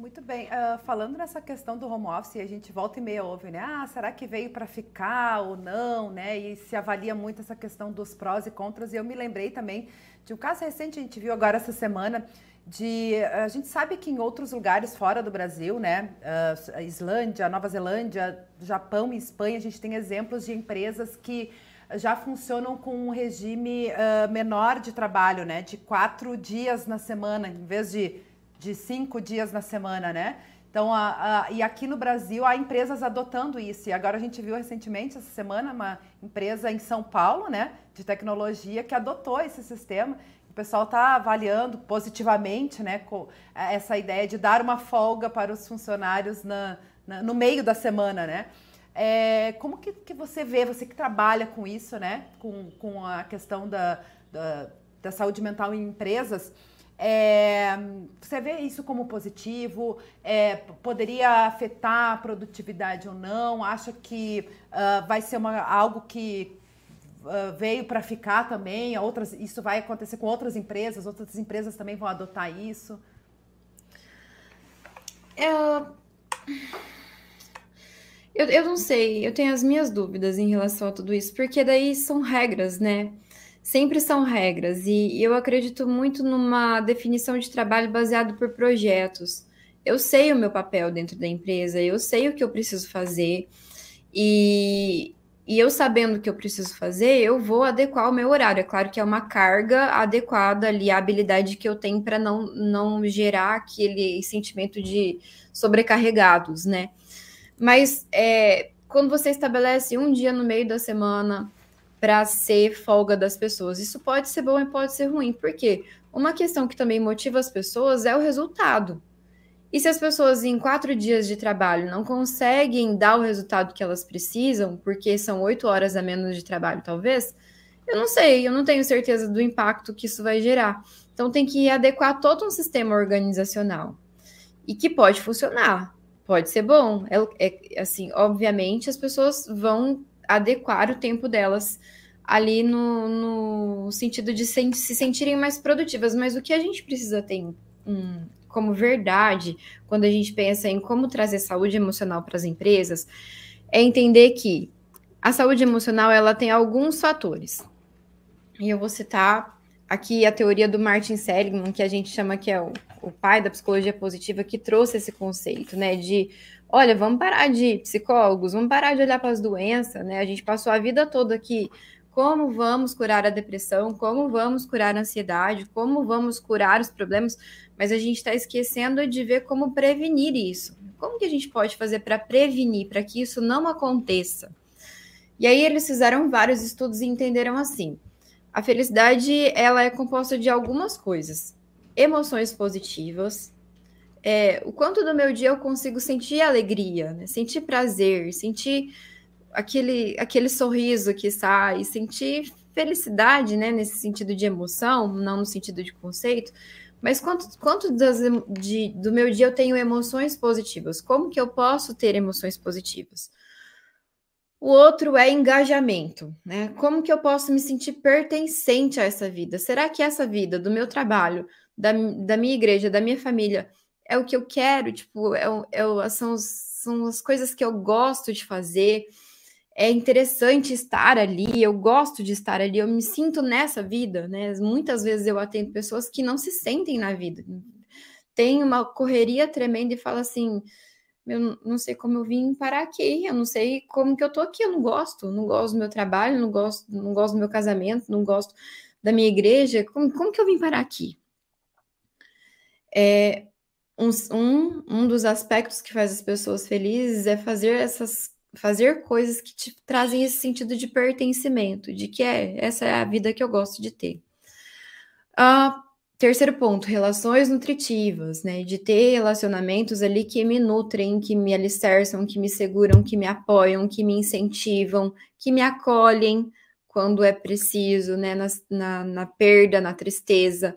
S1: Muito bem. Uh, falando nessa questão do home office, a gente volta e meia ouve, né? Ah, será que veio para ficar ou não, né? E se avalia muito essa questão dos prós e contras. E eu me lembrei também de um caso recente, a gente viu agora essa semana, de a gente sabe que em outros lugares fora do Brasil, né, uh, Islândia, Nova Zelândia, Japão e Espanha, a gente tem exemplos de empresas que já funcionam com um regime uh, menor de trabalho, né, de quatro dias na semana, em vez de de cinco dias na semana, né? Então, a, a, e aqui no Brasil há empresas adotando isso. E agora a gente viu recentemente, essa semana, uma empresa em São Paulo, né, de tecnologia, que adotou esse sistema. O pessoal está avaliando positivamente, né, essa ideia de dar uma folga para os funcionários na, na no meio da semana, né? É, como que, que você vê, você que trabalha com isso, né, com, com a questão da, da, da saúde mental em empresas, é, você vê isso como positivo? É, poderia afetar a produtividade ou não? Acha que uh, vai ser uma, algo que uh, veio para ficar também? Outras, isso vai acontecer com outras empresas? Outras empresas também vão adotar isso?
S4: Eu, eu, eu não sei, eu tenho as minhas dúvidas em relação a tudo isso, porque daí são regras, né? Sempre são regras, e eu acredito muito numa definição de trabalho baseado por projetos. Eu sei o meu papel dentro da empresa, eu sei o que eu preciso fazer, e, e eu sabendo o que eu preciso fazer, eu vou adequar o meu horário. É claro que é uma carga adequada ali, a habilidade que eu tenho para não, não gerar aquele sentimento de sobrecarregados, né? Mas é, quando você estabelece um dia no meio da semana para ser folga das pessoas. Isso pode ser bom e pode ser ruim, porque uma questão que também motiva as pessoas é o resultado. E se as pessoas em quatro dias de trabalho não conseguem dar o resultado que elas precisam, porque são oito horas a menos de trabalho, talvez, eu não sei, eu não tenho certeza do impacto que isso vai gerar. Então tem que adequar todo um sistema organizacional e que pode funcionar, pode ser bom. É, é assim, obviamente as pessoas vão adequar o tempo delas ali no, no sentido de se, se sentirem mais produtivas. Mas o que a gente precisa ter um, como verdade, quando a gente pensa em como trazer saúde emocional para as empresas, é entender que a saúde emocional ela tem alguns fatores. E eu vou citar aqui a teoria do Martin Seligman, que a gente chama que é o, o pai da psicologia positiva, que trouxe esse conceito, né, de olha, vamos parar de psicólogos, vamos parar de olhar para as doenças, né? A gente passou a vida toda aqui. Como vamos curar a depressão? Como vamos curar a ansiedade? Como vamos curar os problemas? Mas a gente está esquecendo de ver como prevenir isso. Como que a gente pode fazer para prevenir, para que isso não aconteça? E aí eles fizeram vários estudos e entenderam assim: a felicidade ela é composta de algumas coisas: emoções positivas, é, o quanto do meu dia eu consigo sentir alegria, né? sentir prazer, sentir aquele, aquele sorriso que sai, sentir felicidade, né, nesse sentido de emoção, não no sentido de conceito, mas quanto, quanto das, de, do meu dia eu tenho emoções positivas? Como que eu posso ter emoções positivas? O outro é engajamento, né? Como que eu posso me sentir pertencente a essa vida? Será que essa vida do meu trabalho, da, da minha igreja, da minha família, é o que eu quero, tipo, é, é, são, são as coisas que eu gosto de fazer. É interessante estar ali, eu gosto de estar ali, eu me sinto nessa vida, né? Muitas vezes eu atendo pessoas que não se sentem na vida. Tem uma correria tremenda e fala assim: eu não sei como eu vim parar aqui, eu não sei como que eu tô aqui, eu não gosto, não gosto do meu trabalho, não gosto, não gosto do meu casamento, não gosto da minha igreja, como, como que eu vim parar aqui? É, um, um, um dos aspectos que faz as pessoas felizes é fazer essas fazer coisas que te trazem esse sentido de pertencimento, de que é essa é a vida que eu gosto de ter. Uh, terceiro ponto, relações nutritivas, né? De ter relacionamentos ali que me nutrem, que me alicerçam, que me seguram, que me apoiam, que me incentivam, que me acolhem quando é preciso, né? na, na, na perda, na tristeza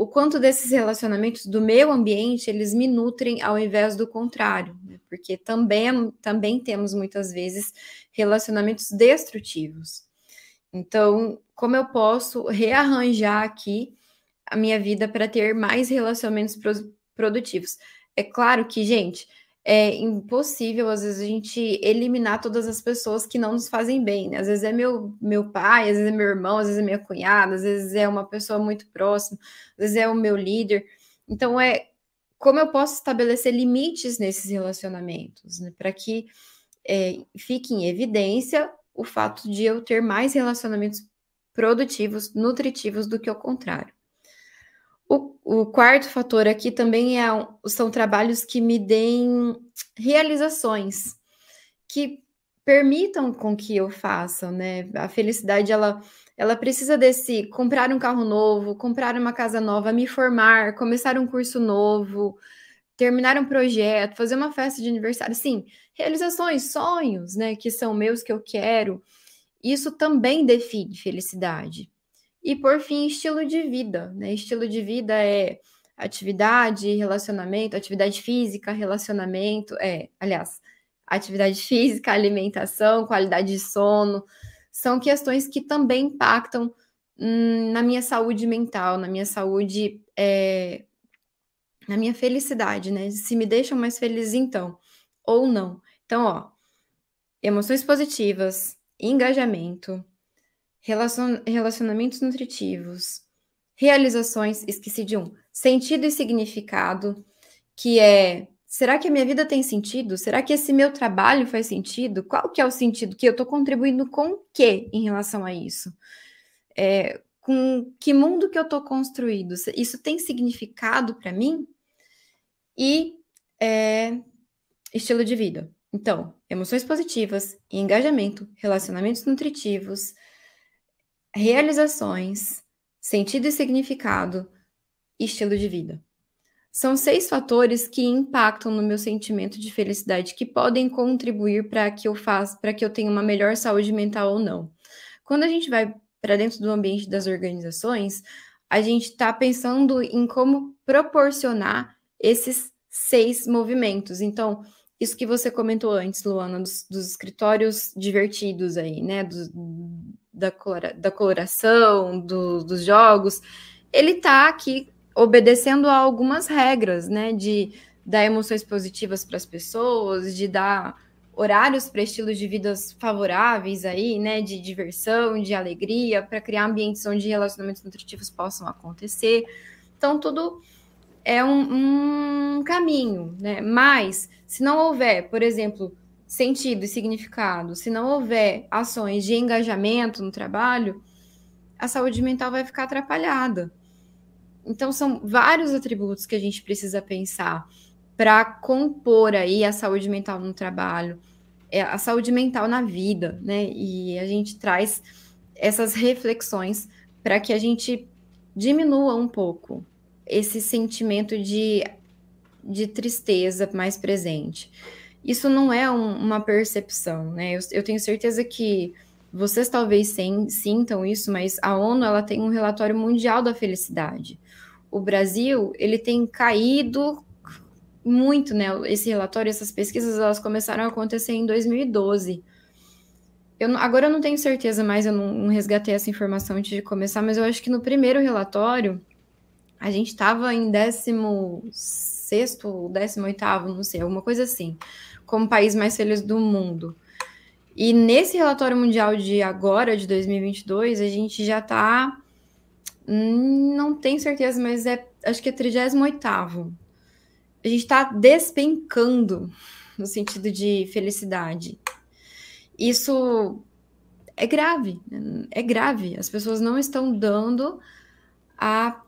S4: o quanto desses relacionamentos do meu ambiente eles me nutrem ao invés do contrário, né? porque também, também temos muitas vezes relacionamentos destrutivos. Então, como eu posso rearranjar aqui a minha vida para ter mais relacionamentos produtivos? É claro que, gente, é impossível, às vezes, a gente eliminar todas as pessoas que não nos fazem bem, né? Às vezes é meu, meu pai, às vezes é meu irmão, às vezes é minha cunhada, às vezes é uma pessoa muito próxima, às vezes é o meu líder. Então, é como eu posso estabelecer limites nesses relacionamentos, né? Para que é, fique em evidência o fato de eu ter mais relacionamentos produtivos, nutritivos do que o contrário. O, o quarto fator aqui também é, são trabalhos que me deem realizações, que permitam com que eu faça, né? A felicidade, ela, ela precisa desse comprar um carro novo, comprar uma casa nova, me formar, começar um curso novo, terminar um projeto, fazer uma festa de aniversário, sim, realizações, sonhos, né, que são meus que eu quero. Isso também define felicidade. E por fim, estilo de vida, né? Estilo de vida é atividade, relacionamento, atividade física, relacionamento, é, aliás, atividade (laughs) física, alimentação, qualidade de sono, são questões que também impactam hum, na minha saúde mental, na minha saúde, é, na minha felicidade, né? Se me deixam mais feliz, então, ou não. Então, ó, emoções positivas, engajamento, relacion, relacionamentos nutritivos, realizações, esqueci de um, sentido e significado, que é será que a minha vida tem sentido? Será que esse meu trabalho faz sentido? Qual que é o sentido que eu estou contribuindo com o quê em relação a isso? É, com que mundo que eu estou construindo? Isso tem significado para mim? E é, estilo de vida. Então, emoções positivas, engajamento, relacionamentos nutritivos, realizações, sentido e significado e estilo de vida. São seis fatores que impactam no meu sentimento de felicidade, que podem contribuir para que eu faça, para que eu tenha uma melhor saúde mental ou não. Quando a gente vai para dentro do ambiente das organizações, a gente está pensando em como proporcionar esses seis movimentos. Então, isso que você comentou antes, Luana, dos, dos escritórios divertidos aí, né? Da, colora, da coloração, do, dos jogos, ele está aqui obedecendo a algumas regras, né? De dar emoções positivas para as pessoas, de dar horários para estilos de vidas favoráveis aí, né? De diversão, de alegria, para criar ambientes onde relacionamentos nutritivos possam acontecer. Então, tudo é um, um caminho, né? Mas se não houver, por exemplo, sentido e significado, se não houver ações de engajamento no trabalho, a saúde mental vai ficar atrapalhada. Então são vários atributos que a gente precisa pensar para compor aí a saúde mental no trabalho, é, a saúde mental na vida, né? E a gente traz essas reflexões para que a gente diminua um pouco esse sentimento de, de tristeza mais presente. Isso não é um, uma percepção, né? Eu, eu, tenho certeza que vocês talvez sintam isso, mas a ONU ela tem um relatório mundial da felicidade. O Brasil ele tem caído muito, né? Esse relatório, essas pesquisas, elas começaram a acontecer em 2012. Eu, agora eu não tenho certeza mais, eu não, não resgatei essa informação antes de começar, mas eu acho que no primeiro relatório a gente estava em 16 ou 18, não sei, alguma coisa assim, como país mais feliz do mundo. E nesse relatório mundial de agora, de 2022, a gente já está. Não tenho certeza, mas é, acho que é 38. A gente está despencando no sentido de felicidade. Isso é grave, é grave. As pessoas não estão dando a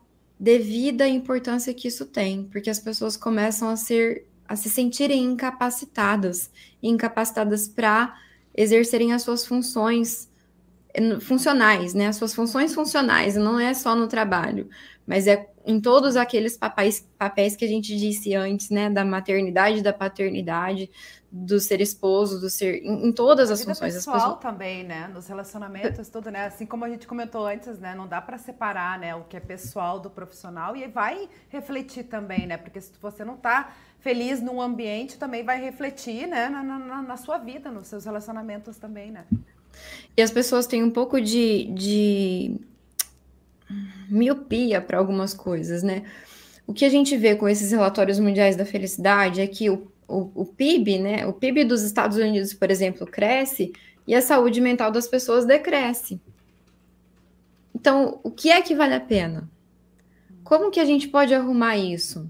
S4: devida importância que isso tem, porque as pessoas começam a ser a se sentirem incapacitadas, incapacitadas para exercerem as suas funções funcionais, né? As suas funções funcionais, não é só no trabalho, mas é em todos aqueles papéis, papéis que a gente disse antes, né? Da maternidade, da paternidade, do ser esposo, do ser. em, em todas as funções.
S1: pessoal pessoas... também, né? Nos relacionamentos, tudo, né? Assim como a gente comentou antes, né? Não dá para separar, né? O que é pessoal do profissional e vai refletir também, né? Porque se você não tá feliz num ambiente, também vai refletir, né? Na, na, na sua vida, nos seus relacionamentos também, né?
S4: E as pessoas têm um pouco de, de miopia para algumas coisas, né? O que a gente vê com esses relatórios mundiais da felicidade é que o, o, o PIB, né? O PIB dos Estados Unidos, por exemplo, cresce e a saúde mental das pessoas decresce. Então, o que é que vale a pena? Como que a gente pode arrumar isso?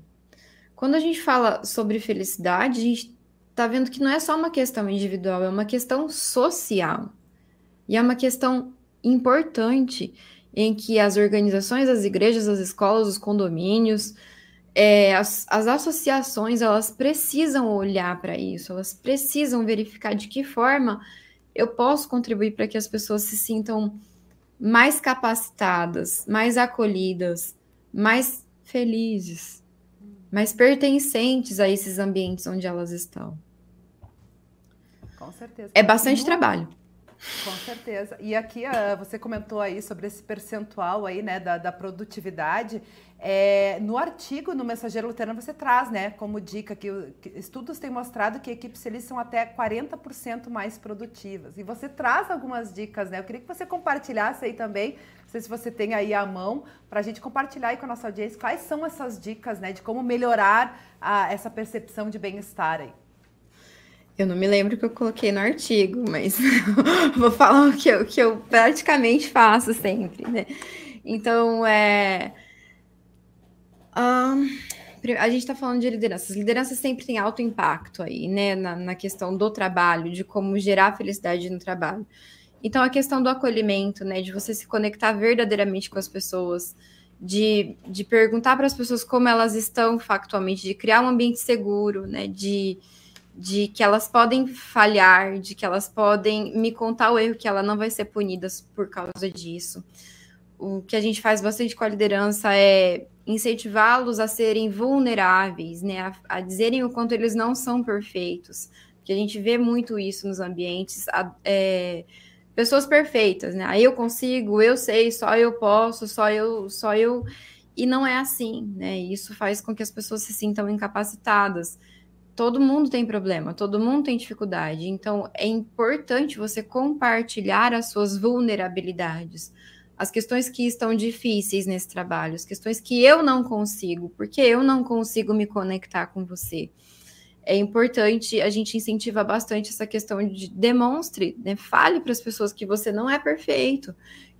S4: Quando a gente fala sobre felicidade, a gente está vendo que não é só uma questão individual, é uma questão social. E é uma questão importante em que as organizações, as igrejas, as escolas, os condomínios, é, as, as associações, elas precisam olhar para isso, elas precisam verificar de que forma eu posso contribuir para que as pessoas se sintam mais capacitadas, mais acolhidas, mais felizes, mais pertencentes a esses ambientes onde elas estão.
S1: Com certeza.
S4: É bastante trabalho.
S1: Com certeza. E aqui uh, você comentou aí sobre esse percentual aí, né, da, da produtividade. É, no artigo no Mensageiro Luterano você traz, né, como dica que, estudos têm mostrado que equipes felizes são até 40% mais produtivas. E você traz algumas dicas, né? Eu queria que você compartilhasse aí também, não sei se você tem aí à mão, para a gente compartilhar aí com a nossa audiência quais são essas dicas, né, de como melhorar a, essa percepção de bem-estar aí.
S4: Eu não me lembro que eu coloquei no artigo, mas (laughs) vou falar o que eu, que eu praticamente faço sempre, né? Então, é. Um, a gente está falando de lideranças. Liderança sempre tem alto impacto aí, né? Na, na questão do trabalho, de como gerar felicidade no trabalho. Então, a questão do acolhimento, né? De você se conectar verdadeiramente com as pessoas, de, de perguntar para as pessoas como elas estão factualmente, de criar um ambiente seguro, né? De de que elas podem falhar, de que elas podem me contar o erro, que ela não vai ser punida por causa disso. O que a gente faz bastante com a liderança é incentivá-los a serem vulneráveis, né, a, a, dizerem o quanto eles não são perfeitos, que a gente vê muito isso nos ambientes, a, é, pessoas perfeitas, né? Aí eu consigo, eu sei, só eu posso, só eu, só eu, e não é assim, né? Isso faz com que as pessoas se sintam incapacitadas todo mundo tem problema, todo mundo tem dificuldade. Então, é importante você compartilhar as suas vulnerabilidades, as questões que estão difíceis nesse trabalho, as questões que eu não consigo, porque eu não consigo me conectar com você. É importante, a gente incentiva bastante essa questão de demonstre, né? fale para as pessoas que você não é perfeito,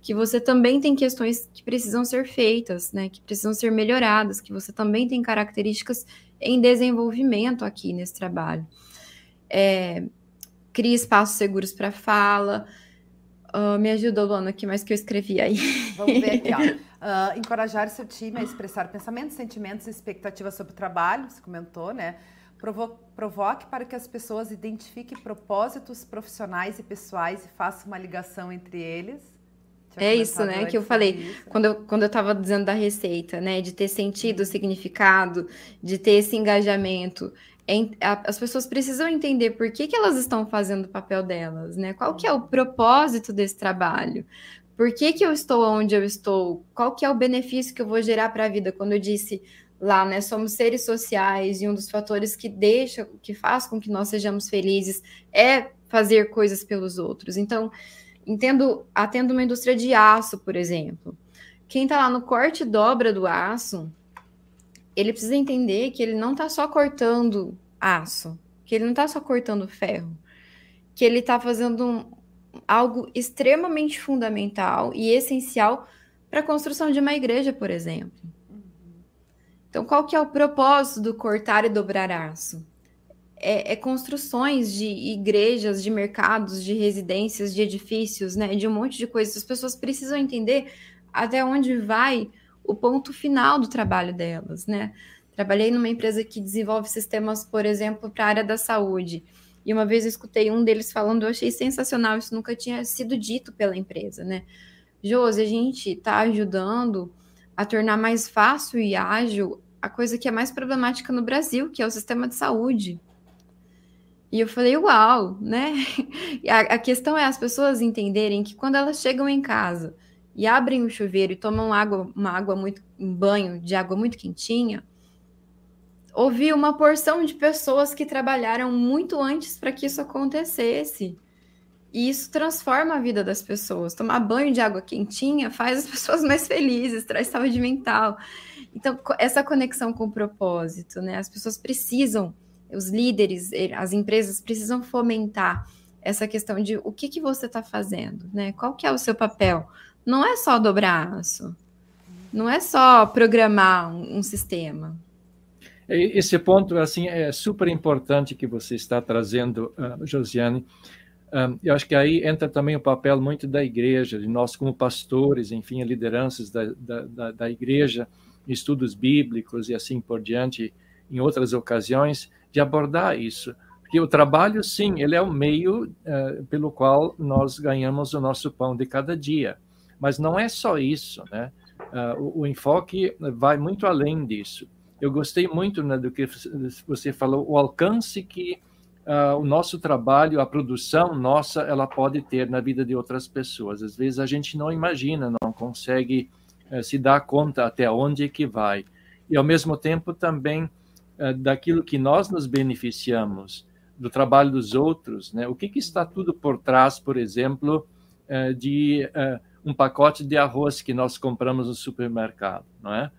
S4: que você também tem questões que precisam ser feitas, né? Que precisam ser melhoradas, que você também tem características em desenvolvimento aqui nesse trabalho. É, cria espaços seguros para fala. Uh, me ajuda, Luana, que mais que eu escrevi aí?
S1: Vamos ver aqui, ó. Uh, (laughs) encorajar seu time a expressar pensamentos, sentimentos e expectativas sobre o trabalho, você comentou, né? Provo provoque para que as pessoas identifiquem propósitos profissionais e pessoais e faça uma ligação entre eles
S4: é isso, né, que eu falei, quando eu, quando eu estava dizendo da receita, né, de ter sentido, uhum. significado, de ter esse engajamento, as pessoas precisam entender por que, que elas estão fazendo o papel delas, né, qual que é o uhum. propósito desse trabalho, por que, que eu estou onde eu estou, qual que é o benefício que eu vou gerar para a vida, quando eu disse lá, né, somos seres sociais e um dos fatores que deixa, que faz com que nós sejamos felizes é fazer coisas pelos outros, então entendo, atendo uma indústria de aço, por exemplo. Quem está lá no corte e dobra do aço, ele precisa entender que ele não está só cortando aço, que ele não está só cortando ferro, que ele está fazendo um, algo extremamente fundamental e essencial para a construção de uma igreja, por exemplo. Então, qual que é o propósito do cortar e dobrar aço? É, é, construções de igrejas, de mercados, de residências, de edifícios, né? De um monte de coisas. As pessoas precisam entender até onde vai o ponto final do trabalho delas, né? Trabalhei numa empresa que desenvolve sistemas, por exemplo, para a área da saúde. E uma vez eu escutei um deles falando, eu achei sensacional, isso nunca tinha sido dito pela empresa, né? Josi, a gente está ajudando a tornar mais fácil e ágil a coisa que é mais problemática no Brasil, que é o sistema de saúde. E eu falei, uau, né? (laughs) A, a, questão é as pessoas entenderem que quando elas chegam em casa e abrem o chuveiro e tomam água, uma água muito, um banho de água muito quentinha, ouvi uma porção de pessoas que trabalharam muito antes para que isso acontecesse. E isso transforma a vida das pessoas. Tomar banho de água quentinha faz as (laughs) pessoas mais felizes, traz saúde mental. Então, essa conexão com o propósito, né? As pessoas precisam, os líderes, as empresas precisam fomentar essa questão de o que, que você está fazendo, né? Qual que é o seu papel? Não é só dobrar aço, não é só programar um, um sistema.
S2: Esse ponto, assim, é super importante que você está trazendo, uh, Josiane, um, eu acho que aí entra também o papel muito da igreja, de nós como pastores, enfim, lideranças da, da, da igreja, estudos bíblicos e assim por diante, em outras ocasiões, de abordar isso. Porque o trabalho, sim, ele é o meio uh, pelo qual nós ganhamos o nosso pão de cada dia. Mas não é só isso, né? Uh, o, o, enfoque vai muito além disso. Eu gostei muito né, do que você falou, o alcance que uh, o nosso trabalho, a produção nossa, ela pode ter na vida de outras pessoas. Às vezes a gente não imagina, não consegue se dar conta até onde é que vai. E ao mesmo tempo também daquilo que nós nos beneficiamos, do trabalho dos outros, né? O que, que está tudo por trás, por exemplo, eh, de um pacote de arroz que nós compramos no supermercado, não é?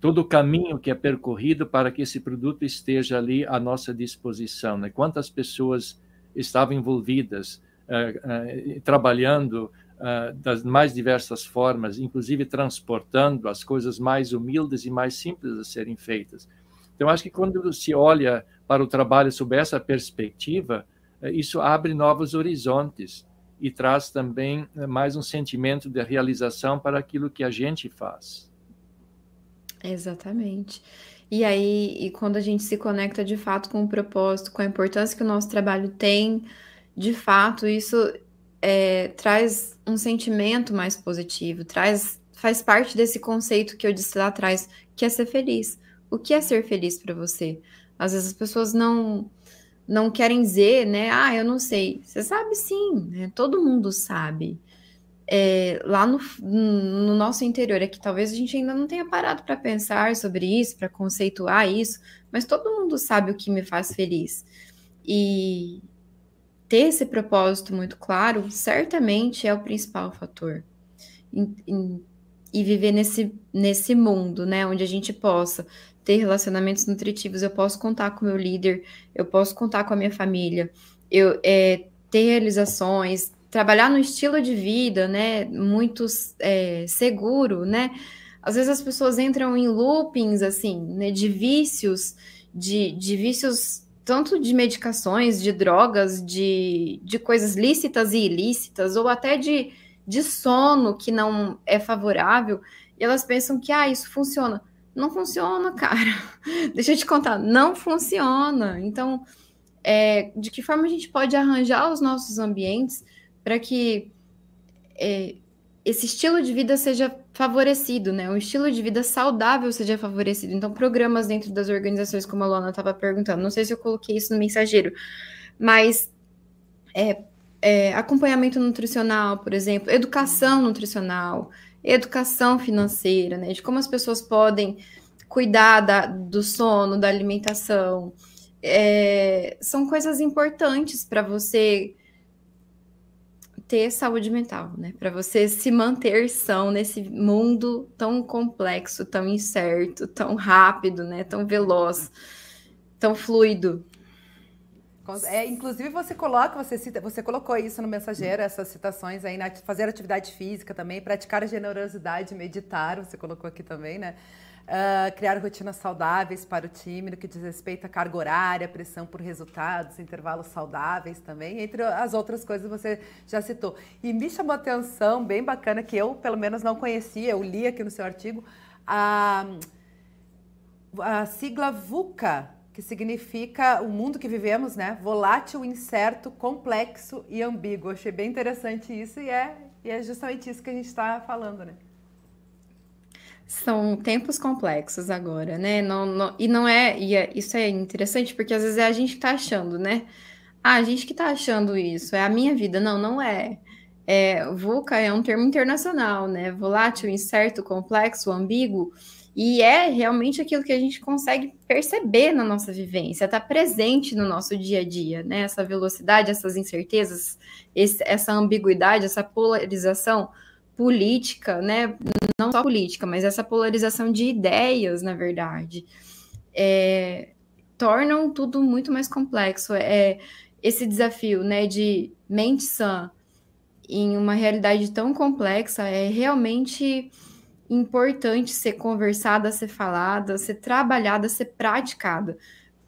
S2: todo o caminho que é percorrido para que esse produto esteja ali à nossa disposição. Né? Quantas pessoas estavam envolvidas, trabalhando das mais diversas formas, inclusive transportando as coisas mais humildes e mais simples a serem feitas. Então, acho que quando se olha para o trabalho sob essa perspectiva, isso abre novos horizontes e traz também mais um sentimento de realização para aquilo que a gente faz.
S4: Exatamente. E aí, e quando a gente se conecta de fato com o propósito, com a importância que o nosso trabalho tem, de fato, isso é, traz um sentimento mais positivo, traz, faz parte desse conceito que eu disse lá atrás, que é ser feliz. O que é ser feliz para você? Às vezes as pessoas não não querem dizer, né? Ah, eu não sei. Você sabe sim, né? Todo mundo sabe é, lá no, no, nosso interior, é que talvez a gente ainda não tenha parado para pensar sobre isso, para conceituar isso, mas todo mundo sabe o que me faz feliz. E ter esse propósito muito claro, certamente é o principal fator. E, e, e viver nesse, nesse mundo, né, onde a gente possa ter relacionamentos nutritivos, eu posso contar com o meu líder, eu posso contar com a minha família, eu é, ter realizações, trabalhar no estilo de vida, né, muito é, seguro, né? Às vezes as pessoas entram em loopings, assim, né, de vícios, de, de vícios tanto de medicações, de drogas, de, de coisas lícitas e ilícitas, ou até de, de sono que não é favorável, e elas pensam que, ah, isso funciona. Não funciona, cara. (laughs) Deixa eu te contar, não funciona. Então, é, de que forma a gente pode arranjar os nossos ambientes para que é, esse estilo de vida seja favorecido, né? Um estilo de vida saudável seja favorecido. Então, programas dentro das organizações, como a Lona estava perguntando, não sei se eu coloquei isso no mensageiro, mas é, é, acompanhamento nutricional, por exemplo, educação nutricional, educação financeira, né? De como as pessoas podem cuidar da, do sono, da alimentação. É, são coisas importantes para você ter saúde mental, né? Para você se manter são nesse mundo tão complexo, tão incerto, tão rápido, né? Tão veloz, tão fluido.
S1: É, inclusive você coloca, você cita, você colocou isso no mensageiro, essas citações aí, fazer atividade física também, praticar generosidade, meditar, você colocou aqui também, né? Uh, criar rotinas saudáveis para o time, no que diz respeito à carga horária, pressão por resultados, intervalos saudáveis também, entre as outras coisas você já citou. E me chamou a atenção, bem bacana, que eu pelo menos não conhecia, eu li aqui no seu artigo, a, a sigla VUCA, que significa o mundo que vivemos, né? Volátil, incerto, complexo e ambíguo. Achei bem interessante isso e é, e é justamente isso que a gente está falando, né?
S4: São tempos complexos agora, né? Não, não, e não é, e é, isso é interessante porque às vezes é a gente que tá achando, né? Ah, a gente que tá achando isso, é a minha vida. Não, não é. é VUCA é um termo internacional, né? Volátil, incerto, complexo, ambíguo. E é realmente aquilo que a gente consegue perceber na nossa vivência, está presente no nosso dia a dia, né? Essa velocidade, essas incertezas, esse, essa ambiguidade, essa polarização política, né? Não só política, mas essa polarização de ideias, na verdade, é, tornam tudo muito mais complexo. É esse desafio, né, de mente sã em uma realidade tão complexa é realmente importante ser conversada, ser falada, ser trabalhada, ser praticada.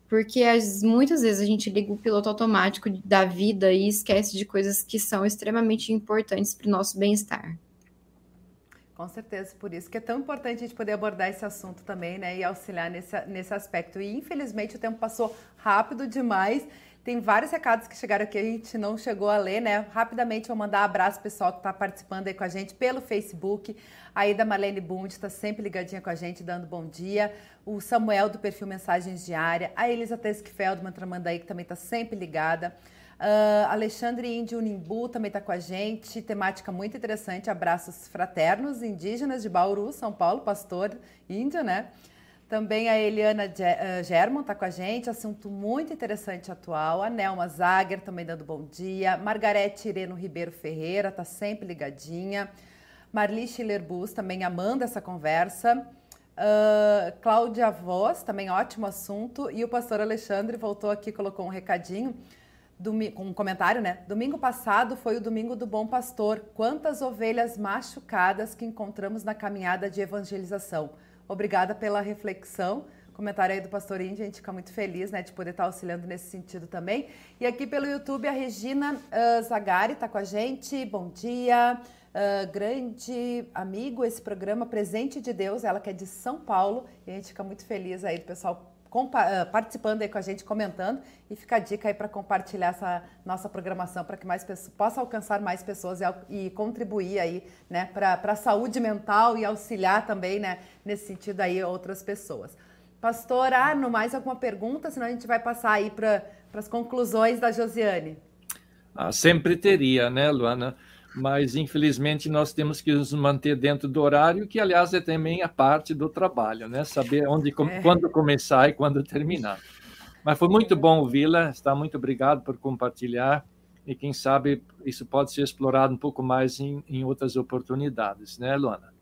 S4: Porque as, muitas vezes a gente liga o piloto automático da vida e esquece de coisas que são extremamente importantes para o nosso bem-estar.
S1: Com certeza, por isso que é tão importante a gente poder abordar esse assunto também, né? E auxiliar nesse, nesse aspecto. E infelizmente o tempo passou rápido demais. Tem vários recados que chegaram aqui, a gente não chegou a ler, né? Rapidamente vou mandar um abraço pessoal que está participando aí com a gente pelo Facebook. A Ida Marlene Bund está sempre ligadinha com a gente, dando bom dia. O Samuel do perfil Mensagens Diária. A Elisa Teskfeld, Mantramandaí, que também está sempre ligada. Uh, Alexandre Índio Nimbu também está com a gente. Temática muito interessante. Abraços fraternos indígenas de Bauru, São Paulo, pastor índio, né? Também a Eliana eh, German está com a gente, assunto muito interessante atual. A Nelma Zager também dando bom dia. Margarete Ireno Ribeiro Ferreira está sempre ligadinha. Marli Schiller-Bus também amando essa conversa. Uh, Cláudia Voz, também ótimo assunto. E o pastor Alexandre voltou aqui, colocou um recadinho, com um comentário, né? Domingo passado foi o domingo do Bom Pastor. Quantas ovelhas machucadas que encontramos na caminhada de evangelização. Obrigada pela reflexão. Comentário aí do Pastor Índio, a gente fica muito feliz né, de poder estar auxiliando nesse sentido também. E aqui pelo YouTube, a Regina uh, Zagari está com a gente. Bom dia. Uh, grande amigo, esse programa Presente de Deus, ela que é de São Paulo, e a gente fica muito feliz aí do pessoal participando aí com a gente, comentando, e fica a dica aí para compartilhar essa nossa programação para que mais pessoas, possa alcançar mais pessoas e, e contribuir aí, né, para a saúde mental e auxiliar também, né, nesse sentido aí outras pessoas. Pastor Arno, mais alguma pergunta? Senão a gente vai passar aí para as conclusões da Josiane.
S2: Ah, sempre teria, né, Luana? Mas infelizmente nós temos que nos manter dentro do horário, que aliás é também a parte do trabalho, né? Saber onde, é. quando começar e quando terminar. Mas foi muito bom ouvi-la, está muito obrigado por compartilhar e quem sabe isso pode ser explorado um pouco mais em, em outras oportunidades, né, Luana?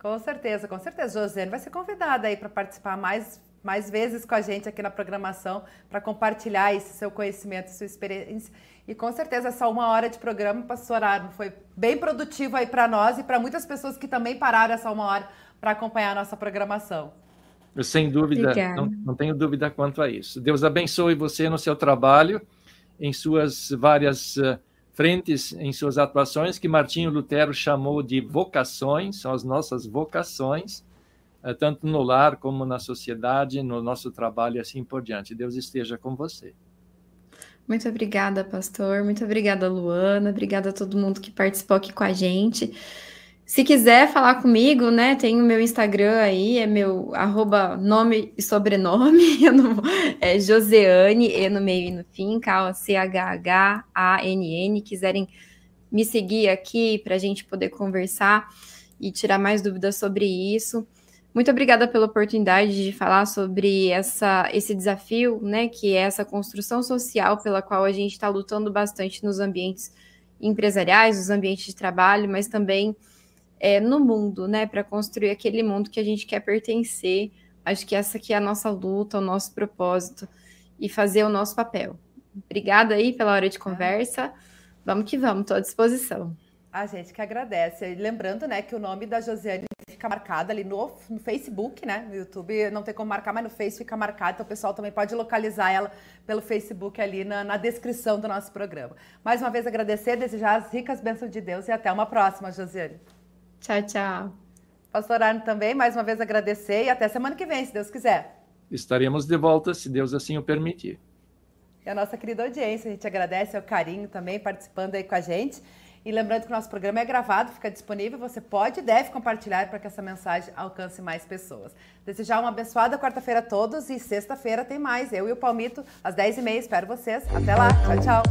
S1: Com certeza, com certeza. Josiane vai ser convidada aí para participar mais mais vezes com a gente aqui na programação para compartilhar esse seu conhecimento, sua experiência. E com certeza essa uma hora de programa, pastor Arno, foi bem produtivo aí para nós e para muitas pessoas que também pararam essa uma hora para acompanhar a nossa programação.
S2: Sem dúvida, não, não, tenho dúvida quanto a isso. Deus abençoe você no seu trabalho, em suas várias uh, frentes, em suas atuações, que Martinho Lutero chamou de vocações, são as nossas vocações tanto no lar como na sociedade, no nosso trabalho e assim por diante. Deus esteja com você.
S4: Muito obrigada, pastor. Muito obrigada, Luana. Obrigada a todo mundo que participou aqui com a gente. Se quiser falar comigo, né, tem o meu Instagram aí, é meu arroba nome e sobrenome, (laughs) é Joseane, E no meio e no fim, C-H-H-A-N-N. Quiserem me seguir aqui para a gente poder conversar e tirar mais dúvidas sobre isso. Muito obrigada pela oportunidade de falar sobre essa, esse desafio, né, que é essa construção social pela qual a gente está lutando bastante nos ambientes empresariais, nos ambientes de trabalho, mas também é, no mundo, né, para construir aquele mundo que a gente quer pertencer. Acho que essa aqui é a nossa luta, o nosso propósito e fazer o nosso papel. Obrigada aí pela hora de conversa. Vamos que vamos, estou à disposição.
S1: A gente que agradece. E lembrando, né, que o nome da Josiane fica marcado ali no, no Facebook, né? No YouTube não tem como marcar, mas no Face fica marcado. Então o pessoal também pode localizar ela pelo Facebook ali na, na descrição do nosso programa. Mais uma vez agradecer, desejar as ricas bênçãos de Deus e até uma próxima, Josiane.
S4: Tchau, tchau.
S1: Pastor Arno também, mais uma vez agradecer e até semana que vem, se Deus quiser.
S2: Estaremos de volta, se Deus assim o permitir.
S1: E a nossa querida audiência, a gente agradece o carinho também participando aí com a gente. E lembrando que o nosso programa é gravado, fica disponível, você pode e deve compartilhar para que essa mensagem alcance mais pessoas. Desejar uma abençoada quarta-feira a todos e sexta-feira tem mais. Eu e o Palmito, às 10h30, espero vocês. Até lá, tchau, tchau.